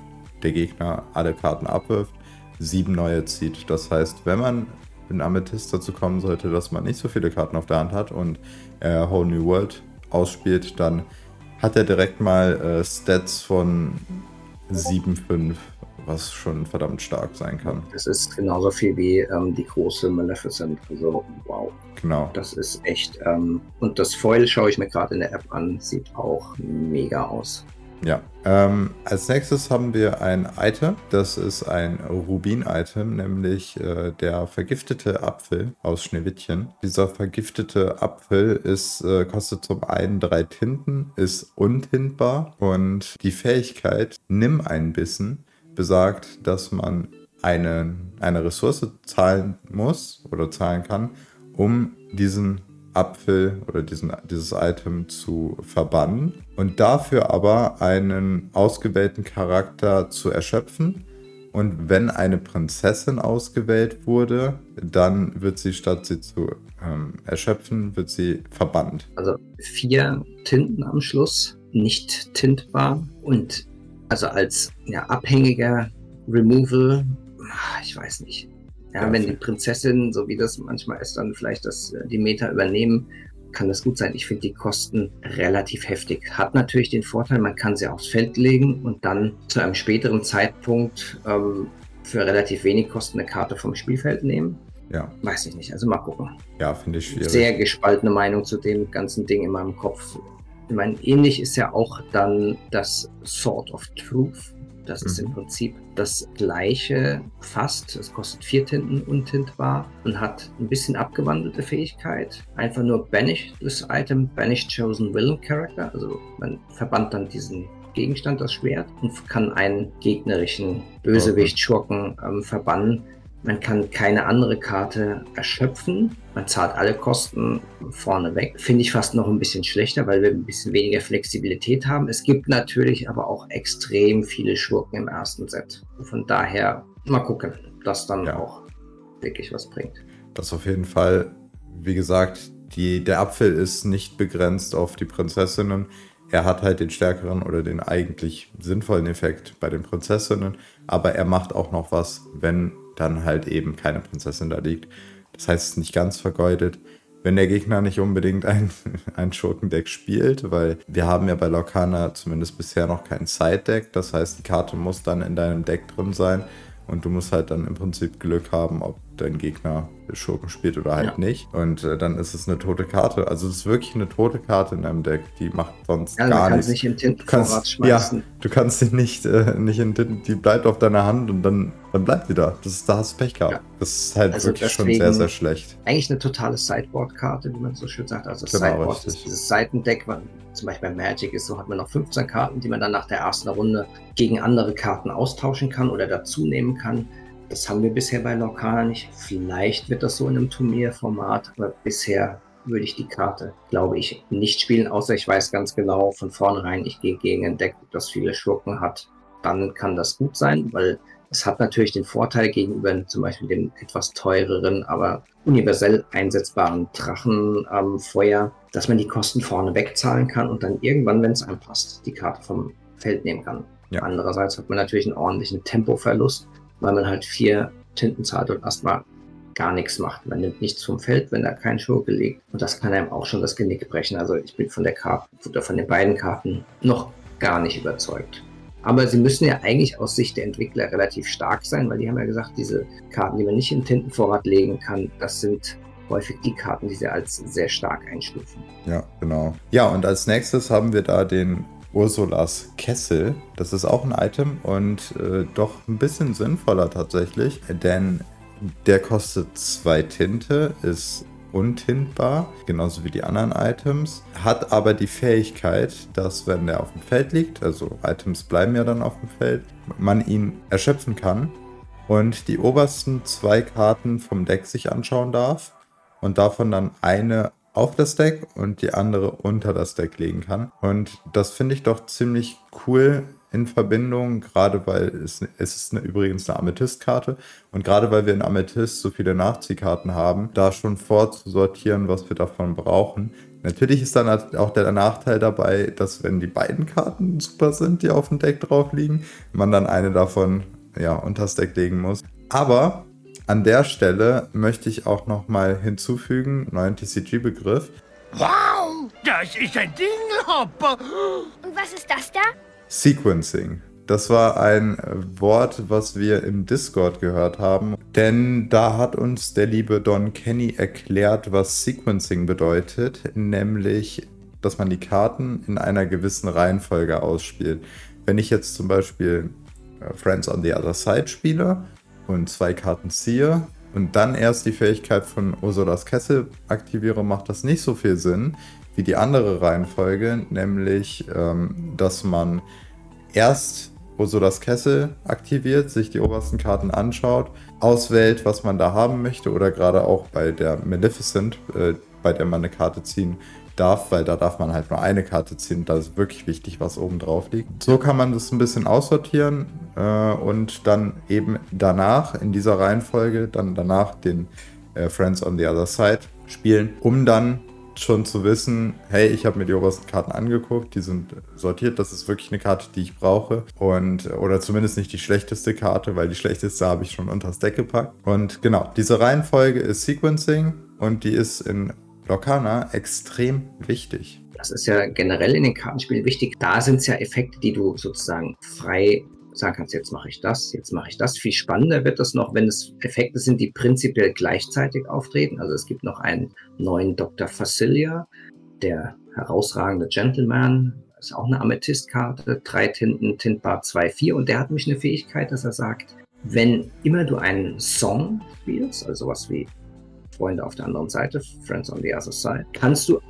der Gegner alle Karten abwirft, sieben neue zieht. Das heißt, wenn man in Amethyst dazu kommen sollte, dass man nicht so viele Karten auf der Hand hat und äh, Whole New World ausspielt, dann hat er direkt mal äh, Stats von 7,5 was schon verdammt stark sein kann. Das ist genauso viel wie ähm, die große Maleficent. Also, wow. Genau. Das ist echt. Ähm, und das Foil schaue ich mir gerade in der App an. Sieht auch mega aus. Ja. Ähm, als nächstes haben wir ein Item. Das ist ein Rubin-Item, nämlich äh, der vergiftete Apfel aus Schneewittchen. Dieser vergiftete Apfel ist, äh, kostet zum einen drei Tinten, ist untintbar und die Fähigkeit Nimm einen Bissen besagt, dass man eine, eine Ressource zahlen muss oder zahlen kann, um diesen Apfel oder diesen, dieses Item zu verbannen und dafür aber einen ausgewählten Charakter zu erschöpfen. Und wenn eine Prinzessin ausgewählt wurde, dann wird sie, statt sie zu ähm, erschöpfen, wird sie verbannt. Also vier Tinten am Schluss, nicht tintbar und also als ja, abhängiger Removal, ah, ich weiß nicht. Ja, wenn die Prinzessin, so wie das manchmal ist, dann vielleicht das, äh, die Meta übernehmen, kann das gut sein. Ich finde die Kosten relativ heftig. Hat natürlich den Vorteil, man kann sie aufs Feld legen und dann zu einem späteren Zeitpunkt ähm, für relativ wenig Kosten eine Karte vom Spielfeld nehmen. Ja. Weiß ich nicht. Also mal gucken. Ja, finde ich schwierig. Sehr gespaltene Meinung zu dem ganzen Ding in meinem Kopf. Ich meine, ähnlich ist ja auch dann das Sword of Truth. Das mhm. ist im mhm. Prinzip das gleiche fast. Es kostet vier Tinten untintbar und hat ein bisschen abgewandelte Fähigkeit. Einfach nur Banish das Item, Banish Chosen Villain Character. Also man verbannt dann diesen Gegenstand, das Schwert, und kann einen gegnerischen Bösewicht, Schurken ähm, verbannen Man kann keine andere Karte erschöpfen. Man zahlt alle Kosten vorne weg. Finde ich fast noch ein bisschen schlechter, weil wir ein bisschen weniger Flexibilität haben. Es gibt natürlich aber auch extrem viele Schurken im ersten Set. Von daher mal gucken, dass dann ja. auch wirklich was bringt. Das auf jeden Fall, wie gesagt, die, der Apfel ist nicht begrenzt auf die Prinzessinnen. Er hat halt den stärkeren oder den eigentlich sinnvollen Effekt bei den Prinzessinnen, aber er macht auch noch was, wenn dann halt eben keine Prinzessin da liegt. Das heißt, es ist nicht ganz vergeudet, wenn der Gegner nicht unbedingt ein, ein Schurkendeck spielt, weil wir haben ja bei Lorcana zumindest bisher noch kein Side-Deck. Das heißt, die Karte muss dann in deinem Deck drin sein und du musst halt dann im Prinzip Glück haben, ob dein Gegner Schurken spielt oder halt ja. nicht. Und äh, dann ist es eine tote Karte. Also es ist wirklich eine tote Karte in deinem Deck. Die macht sonst ja, gar nichts. Nicht in Tintenvorrat schmeißen. Ja, du kannst sie nicht, äh, nicht in Tinten, die bleibt auf deiner Hand und dann, dann bleibt sie da. Das ist, da hast du Pech gehabt. Ja. Das ist halt also wirklich schon sehr, sehr schlecht. Eigentlich eine totale Sideboard-Karte, wie man so schön sagt. Also genau, Sideboard richtig. ist dieses Seitendeck, man, zum Beispiel bei Magic ist so, hat man noch 15 Karten, die man dann nach der ersten Runde gegen andere Karten austauschen kann oder dazu nehmen kann. Das haben wir bisher bei Lorcana nicht. Vielleicht wird das so in einem Turnierformat, aber bisher würde ich die Karte, glaube ich, nicht spielen, außer ich weiß ganz genau von vornherein, ich gehe gegen ein Deck, das viele Schurken hat. Dann kann das gut sein, weil es hat natürlich den Vorteil gegenüber zum Beispiel dem etwas teureren, aber universell einsetzbaren Drachenfeuer, ähm, dass man die Kosten vorne wegzahlen kann und dann irgendwann, wenn es einem passt, die Karte vom Feld nehmen kann. Ja. Andererseits hat man natürlich einen ordentlichen Tempoverlust, weil man halt vier Tinten zahlt und erstmal gar nichts macht. Man nimmt nichts vom Feld, wenn da kein Schurke liegt. Und das kann einem auch schon das Genick brechen. Also ich bin von der Karte oder von den beiden Karten noch gar nicht überzeugt. Aber sie müssen ja eigentlich aus Sicht der Entwickler relativ stark sein, weil die haben ja gesagt, diese Karten, die man nicht in Tintenvorrat legen kann, das sind häufig die Karten, die sie als sehr stark einstufen. Ja, genau. Ja, und als nächstes haben wir da den Ursulas Kessel. Das ist auch ein Item und äh, doch ein bisschen sinnvoller tatsächlich, denn der kostet zwei Tinte, ist untintbar, genauso wie die anderen Items, hat aber die Fähigkeit, dass wenn der auf dem Feld liegt, also Items bleiben ja dann auf dem Feld, man ihn erschöpfen kann und die obersten zwei Karten vom Deck sich anschauen darf und davon dann eine auf das Deck und die andere unter das Deck legen kann. Und das finde ich doch ziemlich cool in Verbindung, gerade weil es, es ist eine, übrigens eine Amethyst-Karte und gerade weil wir in Amethyst so viele Nachziehkarten haben, da schon vorzusortieren, was wir davon brauchen. Natürlich ist dann halt auch der Nachteil dabei, dass wenn die beiden Karten super sind, die auf dem Deck drauf liegen, man dann eine davon ja unter das Deck legen muss. Aber an der Stelle möchte ich auch noch mal hinzufügen, neuen TCG-Begriff. Wow, das ist ein Dingelhopper. Und was ist das da? Sequencing. Das war ein Wort, was wir im Discord gehört haben, denn da hat uns der liebe Don Kenny erklärt, was Sequencing bedeutet, nämlich, dass man die Karten in einer gewissen Reihenfolge ausspielt. Wenn ich jetzt zum Beispiel äh, Friends on the Other Side spiele, und zwei Karten ziehe und dann erst die Fähigkeit von Ursulas Kessel aktiviere, macht das nicht so viel Sinn wie die andere Reihenfolge, nämlich ähm, dass man erst Ursulas Kessel aktiviert, sich die obersten Karten anschaut, auswählt, was man da haben möchte oder gerade auch bei der Maleficent, äh, bei der man eine Karte ziehen darf, weil da darf man halt nur eine Karte ziehen. Da ist wirklich wichtig, was oben drauf liegt. So kann man das ein bisschen aussortieren äh, und dann eben danach, in dieser Reihenfolge, dann danach den äh, Friends on the Other Side spielen, um dann schon zu wissen, hey, ich habe mir die obersten Karten angeguckt, die sind sortiert, das ist wirklich eine Karte, die ich brauche und oder zumindest nicht die schlechteste Karte, weil die schlechteste habe ich schon unter das Deck gepackt. Und genau, diese Reihenfolge ist Sequencing und die ist in Lorcana extrem wichtig. Das ist ja generell in den Kartenspielen wichtig. Da sind es ja Effekte, die du sozusagen frei sagen kannst, jetzt mache ich das, jetzt mache ich das. Viel spannender wird das noch, wenn es Effekte sind, die prinzipiell gleichzeitig auftreten. Also es gibt noch einen neuen Dr. Facilia, der herausragende Gentleman, ist auch eine Amethyst-Karte, drei Tinten, Tintbar 2-4 und der hat mich eine Fähigkeit, dass er sagt, wenn immer du einen Song spielst, also sowas wie Freunde auf der anderen Seite, Friends on the Other Side, kannst du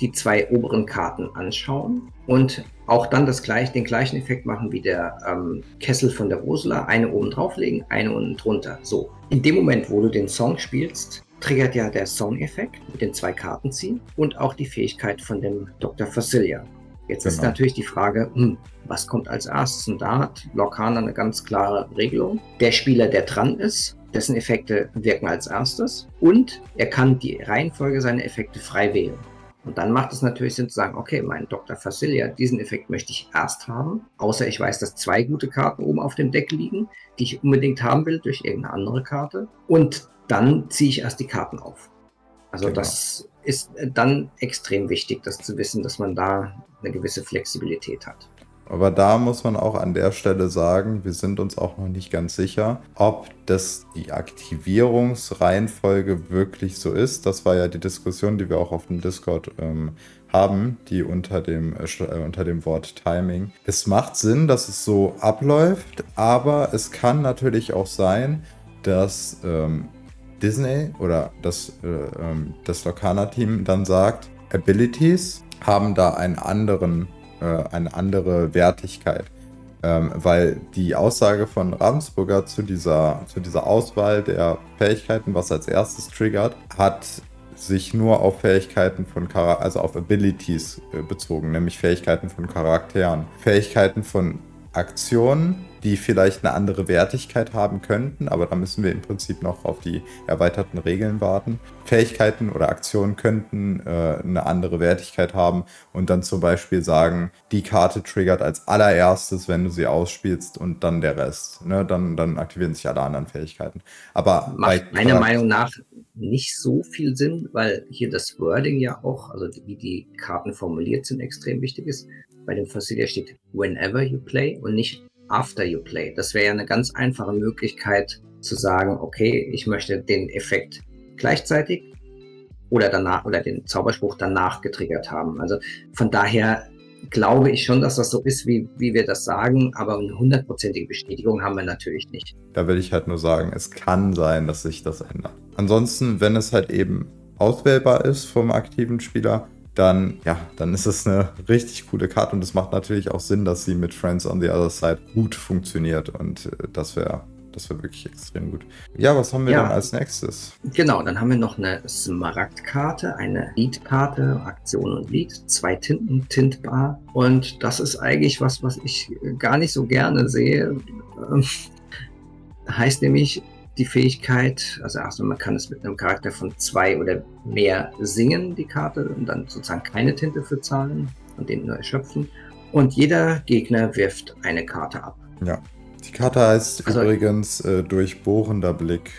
die zwei oberen Karten anschauen und auch dann das gleich, den gleichen Effekt machen wie der ähm, Kessel von der Ursula. Eine oben drauflegen, eine unten drunter. So. In dem Moment, wo du den Song spielst, triggert ja der Song-Effekt mit den zwei Karten ziehen und auch die Fähigkeit von dem Dr. Facilia. Jetzt genau. ist natürlich die Frage, hm, was kommt als erstes? Und da hat Lorcaner eine ganz klare Regelung. Der Spieler, der dran ist, dessen Effekte wirken als erstes und er kann die Reihenfolge seiner Effekte frei wählen. Und dann macht es natürlich Sinn zu sagen, okay, mein Dr. Facilia, diesen Effekt möchte ich erst haben, außer ich weiß, dass zwei gute Karten oben auf dem Deck liegen, die ich unbedingt haben will durch irgendeine andere Karte. Und dann ziehe ich erst die Karten auf. Also genau. das ist dann extrem wichtig, das zu wissen, dass man da eine gewisse Flexibilität hat. Aber da muss man auch an der Stelle sagen, wir sind uns auch noch nicht ganz sicher, ob das die Aktivierungsreihenfolge wirklich so ist. Das war ja die Diskussion, die wir auch auf dem Discord ähm, haben, die unter dem, äh, äh, unter dem Wort Timing. Es macht Sinn, dass es so abläuft, aber es kann natürlich auch sein, dass ähm, Disney oder das, äh, ähm, das Locana-Team dann sagt, Abilities haben da einen anderen äh, eine andere Wertigkeit. Ähm, weil die Aussage von Ravensburger zu dieser, zu dieser Auswahl der Fähigkeiten, was als erstes triggert, hat sich nur auf Fähigkeiten von Char also auf Abilities äh, bezogen, nämlich Fähigkeiten von Charakteren. Fähigkeiten von Aktionen die vielleicht eine andere Wertigkeit haben könnten, aber da müssen wir im Prinzip noch auf die erweiterten Regeln warten. Fähigkeiten oder Aktionen könnten äh, eine andere Wertigkeit haben und dann zum Beispiel sagen, die Karte triggert als allererstes, wenn du sie ausspielst und dann der Rest. Ne? Dann, dann aktivieren sich alle anderen Fähigkeiten. Aber macht meiner Meinung nach nicht so viel Sinn, weil hier das Wording ja auch, also wie die Karten formuliert sind, extrem wichtig ist. Bei dem Facility steht whenever you play und nicht after you play. Das wäre ja eine ganz einfache Möglichkeit zu sagen, okay, ich möchte den Effekt gleichzeitig oder danach oder den Zauberspruch danach getriggert haben. Also von daher glaube ich schon, dass das so ist, wie, wie wir das sagen, aber eine hundertprozentige Bestätigung haben wir natürlich nicht. Da will ich halt nur sagen, es kann sein, dass sich das ändert. Ansonsten, wenn es halt eben auswählbar ist vom aktiven Spieler, dann, ja, dann ist es eine richtig coole Karte und es macht natürlich auch Sinn, dass sie mit Friends on the Other Side gut funktioniert und äh, das wäre das wäre wirklich extrem gut. Ja, was haben wir ja, dann als nächstes? Genau, dann haben wir noch eine Smaragdkarte, eine Lead-Karte, Aktion und Lead, zwei Tinten, Tintbar. Und das ist eigentlich was, was ich gar nicht so gerne sehe. Ähm, heißt nämlich, die Fähigkeit, also erstmal man kann es mit einem Charakter von zwei oder mehr singen, die Karte, und dann sozusagen keine Tinte für zahlen und den nur erschöpfen. Und jeder Gegner wirft eine Karte ab. Ja. Die Karte heißt also, übrigens äh, Durchbohrender Blick.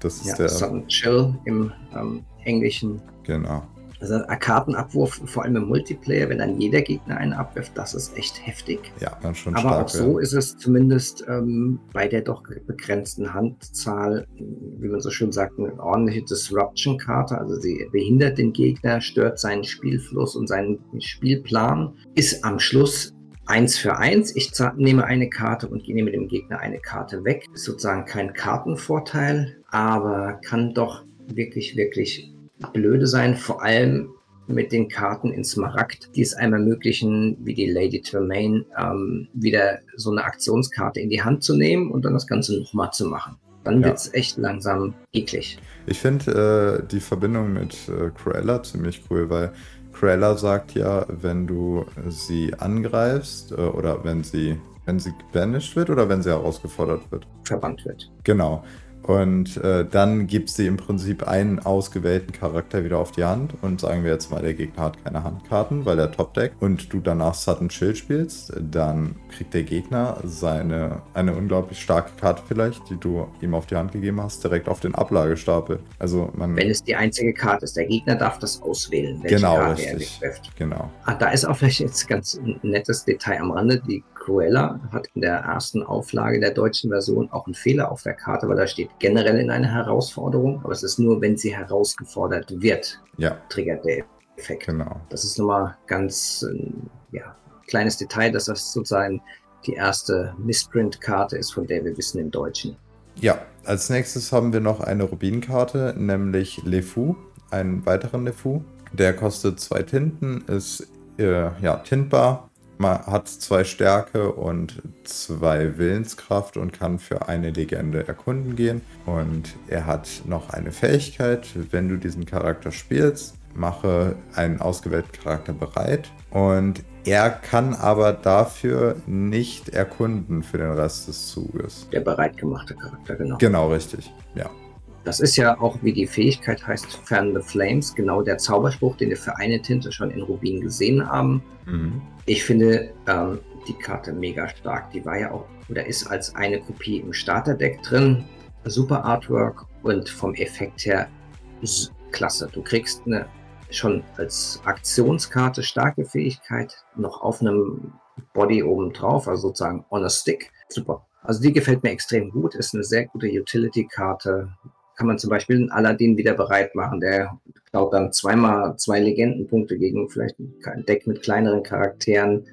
Das ist ja, der. Sudden Chill im ähm, Englischen. Genau. Also ein Kartenabwurf, vor allem im Multiplayer, wenn dann jeder Gegner einen abwirft, das ist echt heftig. Ja, dann schon Aber stark, auch so ja. ist es zumindest ähm, bei der doch begrenzten Handzahl, wie man so schön sagt, eine ordentliche Disruption-Karte. Also sie behindert den Gegner, stört seinen Spielfluss und seinen Spielplan, ist am Schluss eins für eins. Ich nehme eine Karte und nehme dem Gegner eine Karte weg. Ist sozusagen kein Kartenvorteil, aber kann doch wirklich, wirklich blöde sein, vor allem mit den Karten in Smaragd, die es einem ermöglichen, wie die Lady Tremaine, ähm, wieder so eine Aktionskarte in die Hand zu nehmen und dann das Ganze nochmal zu machen. Dann ja. wird es echt langsam eklig. Ich finde äh, die Verbindung mit äh, Cruella ziemlich cool, weil Cruella sagt ja, wenn du sie angreifst äh, oder wenn sie, wenn sie banished wird oder wenn sie herausgefordert wird. Verbannt wird. Genau. Und äh, dann gibt sie im Prinzip einen ausgewählten Charakter wieder auf die Hand und sagen wir jetzt mal, der Gegner hat keine Handkarten, weil er Top-Deck und du danach Sudden Chill spielst, dann kriegt der Gegner seine eine unglaublich starke Karte vielleicht, die du ihm auf die Hand gegeben hast, direkt auf den Ablagestapel. Also man Wenn es die einzige Karte ist, der Gegner darf das auswählen, welche genau, Karte richtig. er trifft. Genau. Ah, da ist auch vielleicht jetzt ganz ein nettes Detail am Rande. Die Cruella hat in der ersten Auflage der deutschen Version auch einen Fehler auf der Karte, weil da steht generell in einer Herausforderung, aber es ist nur, wenn sie herausgefordert wird, ja. triggert der Effekt. Genau. Das ist nochmal ganz äh, ja, kleines Detail, dass das sozusagen die erste Missprint-Karte ist, von der wir wissen im Deutschen. Ja, als nächstes haben wir noch eine Rubinkarte, nämlich Le Fou, einen weiteren Le Fou. Der kostet zwei Tinten, ist äh, ja tintbar, man hat zwei Stärke und zwei Willenskraft und kann für eine Legende erkunden gehen. Und er hat noch eine Fähigkeit, wenn du diesen Charakter spielst, mache einen ausgewählten Charakter bereit. Und er kann aber dafür nicht erkunden für den Rest des Zuges. Der bereitgemachte Charakter, genau. Genau, richtig. Ja. Das ist ja auch, wie die Fähigkeit heißt, Fan the Flames, genau der Zauberspruch, den wir für eine Tinte schon in Rubin gesehen haben. Mhm. Ich finde ähm, die Karte mega stark. Die war ja auch oder ist als eine Kopie im Starterdeck drin. Super Artwork und vom Effekt her klasse. Du kriegst eine schon als Aktionskarte starke Fähigkeit noch auf einem Body oben drauf, also sozusagen on a stick. Super. Also die gefällt mir extrem gut, ist eine sehr gute Utility-Karte, kann man zum Beispiel einen Aladdin wieder bereit machen. Der klaut dann zweimal zwei Legendenpunkte gegen vielleicht ein Deck mit kleineren Charakteren,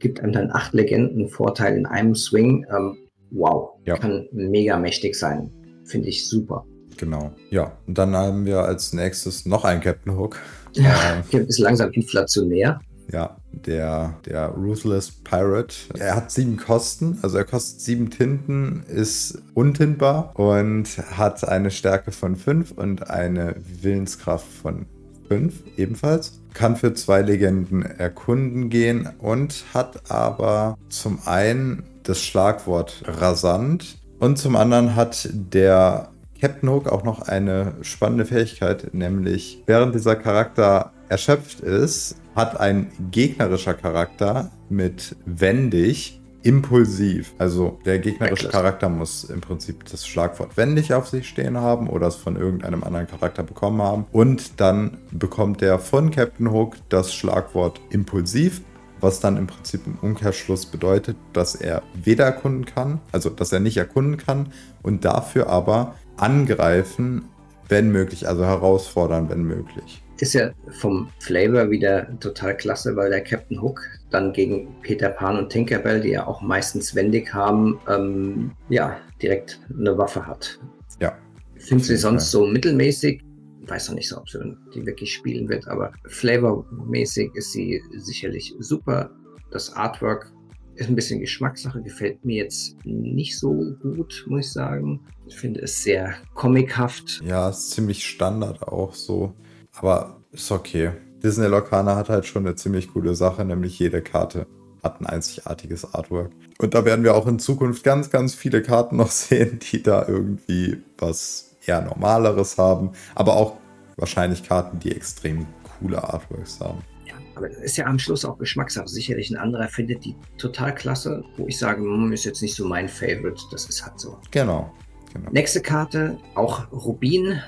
gibt einem dann acht Legenden Vorteil in einem Swing. Ähm, wow, ja. kann mega mächtig sein. Finde ich super. Genau. Ja, und dann haben wir als nächstes noch einen Captain Hook. Ja, ähm, ist langsam inflationär. Ja, der, der Ruthless Pirate. Er hat sieben Kosten, also er kostet sieben Tinten, ist untintbar und hat eine Stärke von fünf und eine Willenskraft von fünf ebenfalls. Kann für zwei Legenden erkunden gehen und hat aber zum einen das Schlagwort rasant und zum anderen hat der Captain Hook auch noch eine spannende Fähigkeit, nämlich während dieser Charakter erschöpft ist, hat ein gegnerischer Charakter mit wendig impulsiv. Also der gegnerische Charakter muss im Prinzip das Schlagwort wendig auf sich stehen haben oder es von irgendeinem anderen Charakter bekommen haben. Und dann bekommt der von Captain Hook das Schlagwort impulsiv, was dann im Prinzip im Umkehrschluss bedeutet, dass er weder erkunden kann, also dass er nicht erkunden kann und dafür aber angreifen, wenn möglich, also herausfordern, wenn möglich ist ja vom Flavor wieder total klasse, weil der Captain Hook dann gegen Peter Pan und Tinkerbell, die ja auch meistens wendig haben, ähm, ja, direkt eine Waffe hat. Ja. Finde sie sonst so mittelmäßig. Weiß noch nicht so, ob sie die wirklich spielen wird, aber flavormäßig ist sie sicherlich super. Das Artwork ist ein bisschen Geschmackssache, gefällt mir jetzt nicht so gut, muss ich sagen. Ich finde es sehr comichaft. Ja, ist ziemlich Standard auch so. Aber ist okay. Disney Locana hat halt schon eine ziemlich coole Sache, nämlich jede Karte hat ein einzigartiges Artwork. Und da werden wir auch in Zukunft ganz, ganz viele Karten noch sehen, die da irgendwie was eher Normaleres haben. Aber auch wahrscheinlich Karten, die extrem coole Artworks haben. Ja, aber das ist ja am Schluss auch Geschmackssache. Sicherlich ein anderer findet die total klasse, wo ich sage, hm, ist jetzt nicht so mein Favorite. Das ist halt so. Genau. genau. Nächste Karte, auch Rubin.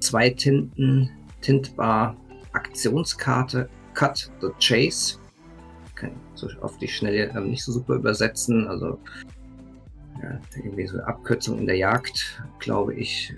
Zwei Tinten, tintbar Aktionskarte Cut the Chase. Kann so auf die Schnelle ähm, nicht so super übersetzen. Also ja, irgendwie so eine Abkürzung in der Jagd, glaube ich.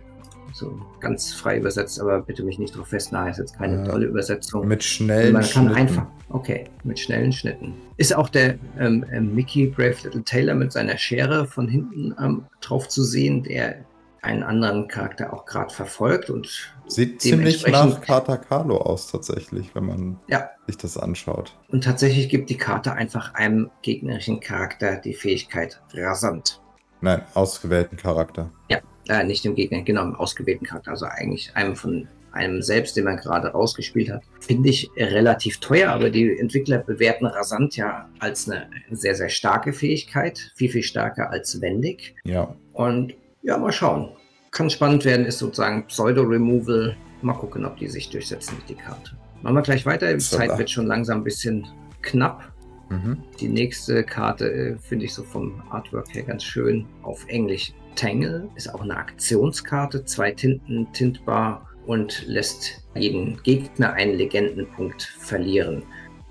So ganz frei übersetzt, aber bitte mich nicht drauf festnageln, ist jetzt keine äh, tolle Übersetzung. Mit schnellen Man kann Schnitten. einfach, okay, mit schnellen Schnitten. Ist auch der ähm, äh, Mickey Brave Little Taylor mit seiner Schere von hinten ähm, drauf zu sehen, der einen anderen Charakter auch gerade verfolgt und Sieht ziemlich nach Carta Carlo aus tatsächlich, wenn man ja. sich das anschaut. Und tatsächlich gibt die Karte einfach einem gegnerischen Charakter die Fähigkeit rasant. Nein, ausgewählten Charakter. Ja, äh, nicht dem Gegner, genau, einem ausgewählten Charakter. Also eigentlich einem von einem selbst, den man gerade rausgespielt hat. Finde ich relativ teuer, aber die Entwickler bewerten rasant ja als eine sehr, sehr starke Fähigkeit. Viel, viel stärker als wendig. Ja. Und ja, mal schauen. Kann spannend werden, ist sozusagen Pseudo-Removal. Mal gucken, ob die sich durchsetzen mit die Karte. Machen wir gleich weiter. Die Zeit wird schon langsam ein bisschen knapp. Mhm. Die nächste Karte äh, finde ich so vom Artwork her ganz schön. Auf Englisch Tangle ist auch eine Aktionskarte. Zwei Tinten tintbar und lässt jeden Gegner einen Legendenpunkt verlieren.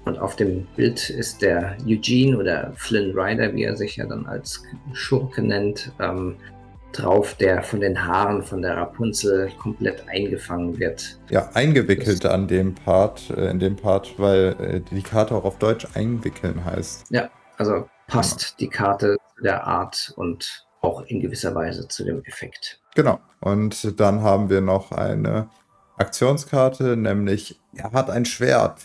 Und auf dem Bild ist der Eugene oder Flynn Rider, wie er sich ja dann als Schurke nennt, ähm, drauf, der von den Haaren von der Rapunzel komplett eingefangen wird. Ja, eingewickelt das an dem Part, äh, in dem Part, weil äh, die Karte auch auf Deutsch einwickeln heißt. Ja, also passt die Karte der Art und auch in gewisser Weise zu dem Effekt. Genau. Und dann haben wir noch eine Aktionskarte, nämlich er hat ein Schwert.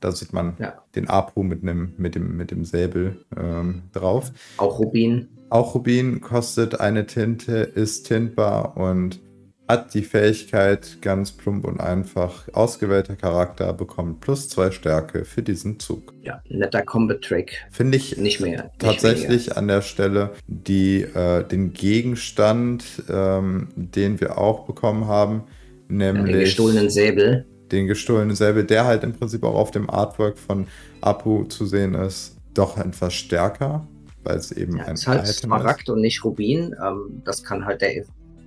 Da sieht man Ja. den Apu mit, einem, mit, dem, mit dem Säbel ähm, drauf. Auch Rubin. Auch Rubin kostet eine Tinte, ist tintbar und hat die Fähigkeit, ganz plump und einfach, ausgewählter Charakter bekommt plus zwei Stärke für diesen Zug. Ja, netter Combat-Trick. Finde ich Nicht mehr. Nicht tatsächlich an der Stelle die, äh, den Gegenstand, ähm, den wir auch bekommen haben, weniger. nämlich Den gestohlenen Säbel. den gestohlenen Säbel, der halt im Prinzip auch auf dem Artwork von Apu zu sehen ist, doch etwas stärker, weil es eben Ja, ein ist halt Item Smaragd und nicht Rubin. Ähm, das kann halt der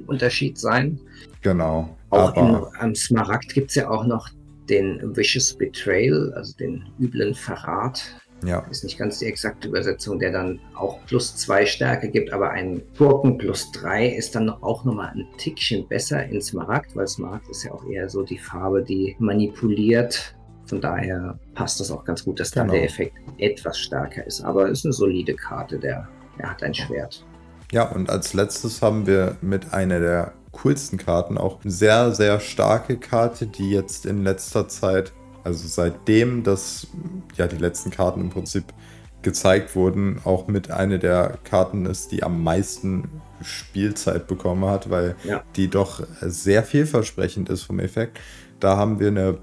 Unterschied sein. ist. Genau. Auch Aber im, am Smaragd gibt es ja auch noch den Vicious Betrayal, also den üblen Verrat. ja, Ist nicht ganz die exakte Übersetzung, der dann auch plus zwei Stärke gibt, aber ein Gurken plus drei ist dann auch nochmal ein Tickchen besser in Smaragd, weil Smaragd ist ja auch eher so die Farbe, die manipuliert. Von daher passt das auch ganz gut, dass da Genau. der Effekt etwas stärker ist. Aber ist eine solide Karte, der, er hat ein Schwert. Ja, und als letztes haben wir mit einer der coolsten Karten auch eine sehr, sehr starke Karte, die jetzt in letzter Zeit, also seitdem das, ja, die letzten Karten im Prinzip gezeigt wurden, auch mit einer der Karten ist, die am meisten Spielzeit bekommen hat, weil Ja. die doch sehr vielversprechend ist vom Effekt. Da haben wir eine,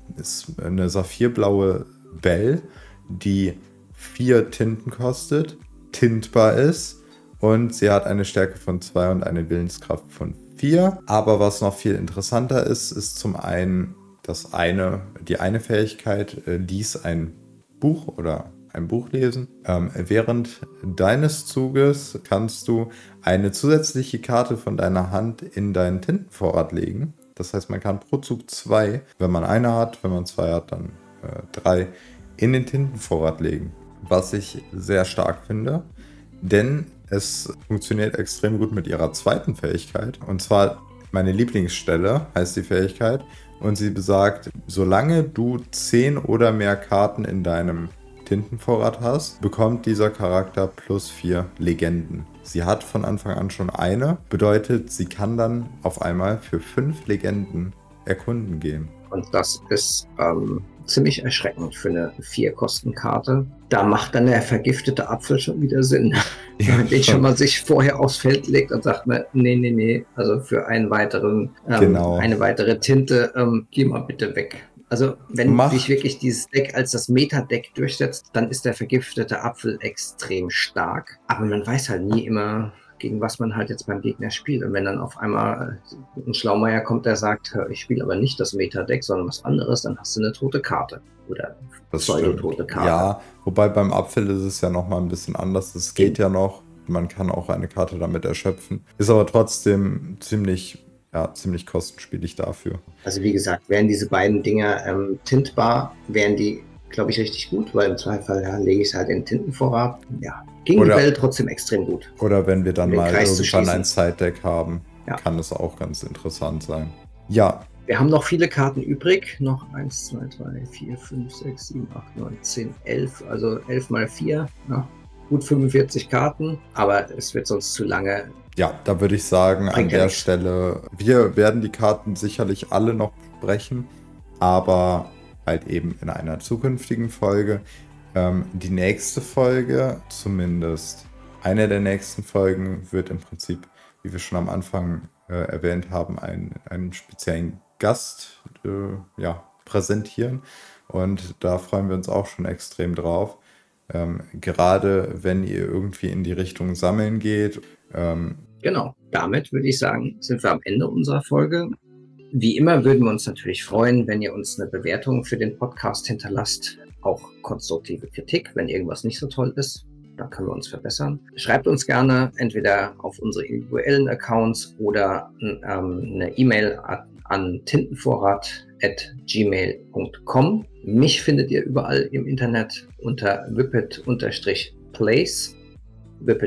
eine saphirblaue Bell, die vier Tinten kostet, tintbar ist und sie hat eine Stärke von 2 und eine Willenskraft von 4. Aber was noch viel interessanter ist, ist zum einen das eine, die eine Fähigkeit, äh, lies ein Buch oder ein Buch lesen. Ähm, während deines Zuges kannst du eine zusätzliche Karte von deiner Hand in deinen Tintenvorrat legen. Das heißt, man kann pro Zug zwei, wenn man eine hat, wenn man zwei hat, dann äh, drei, in den Tintenvorrat legen. Was ich sehr stark finde, denn es funktioniert extrem gut mit ihrer zweiten Fähigkeit. Und zwar meine Lieblingsstelle heißt die Fähigkeit. Und sie besagt, solange du 10 oder mehr Karten in deinem Tintenvorrat hast, bekommt dieser Charakter plus 4 Legenden. Sie hat von Anfang an schon eine, bedeutet, sie kann dann auf einmal für 5 Legenden erkunden gehen. Und das ist ähm, ziemlich erschreckend für eine Vier-Kosten-Karte. Da macht dann der vergiftete Apfel schon wieder Sinn. Wenn man den schon mal sich vorher aufs Feld legt und sagt, man, nee, nee, nee, also für einen weiteren, ähm, Genau. eine weitere Tinte, ähm, geh mal bitte weg. Also wenn Mach- sich wirklich dieses Deck als das Meta-Deck durchsetzt, dann ist der vergiftete Apfel extrem stark. Aber man weiß halt nie immer, gegen was man halt jetzt beim Gegner spielt. Und wenn dann auf einmal ein Schlaumeier kommt, der sagt, "Hör, ich spiele aber nicht das Meta-Deck, sondern was anderes, dann hast du eine tote Karte. Oder Das stimmt. Karte. Ja, wobei beim Apfel ist es ja nochmal ein bisschen anders. Es geht ja noch. Man kann auch eine Karte damit erschöpfen. Ist aber trotzdem ziemlich, ja, ziemlich kostenspielig dafür. Also wie gesagt, wären diese beiden Dinger ähm, tintbar, wären die, glaube ich, richtig gut, weil im Zweifel ja, lege ich es halt in den Tintenvorrat. Ja, gegen Oder- die Welt trotzdem extrem gut. Oder wenn wir dann mal Kreis irgendwann ein. Side-Deck haben, Ja. kann das auch ganz interessant sein. Ja, Wir haben noch viele Karten übrig. Noch 1, 2, 3, 4, 5, 6, 7, 8, 9, 10, 11. Also 11 mal 4. Ja, gut 45 Karten. Aber es wird sonst zu lange. Ja, da würde ich sagen, an der nichts. Stelle, wir werden die Karten sicherlich alle noch besprechen, aber halt eben in einer zukünftigen Folge. Ähm, die nächste Folge, zumindest eine der nächsten Folgen, wird im Prinzip, wie wir schon am Anfang äh, erwähnt haben, einen, einen speziellen Gast äh, ja, präsentieren. Und da freuen wir uns auch schon extrem drauf. Ähm, gerade wenn ihr irgendwie in die Richtung Sammeln geht. Ähm, Genau. Damit würde ich sagen, sind wir am Ende unserer Folge. Wie immer würden wir uns natürlich freuen, wenn ihr uns eine Bewertung für den Podcast hinterlasst. Auch konstruktive Kritik, wenn irgendwas nicht so toll ist. Dann können wir uns verbessern. Schreibt uns gerne entweder auf unsere individuellen Accounts oder ähm, eine E-Mail an, tintenvorrat.gmail.com. Mich findet ihr überall im Internet unter wippet-place.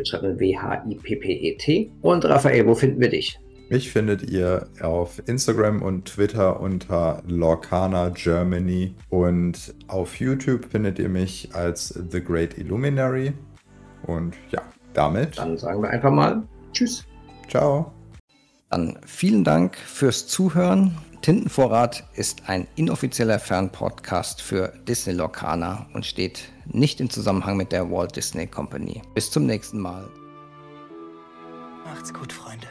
Schreiben W-H-I-P-P-E-T. Und Raphael, wo finden wir dich? mich findet ihr auf Instagram und Twitter unter Lorcana Germany und auf YouTube findet ihr mich als The Great Illuminary. Und ja, damit, Dann sagen wir einfach mal Tschüss. ciao. Dann vielen Dank fürs Zuhören. Tintenvorrat ist ein inoffizieller Fernpodcast für Disney Lorcaner und steht nicht im Zusammenhang mit der Walt Disney Company. Bis zum nächsten Mal. Macht's gut, Freunde.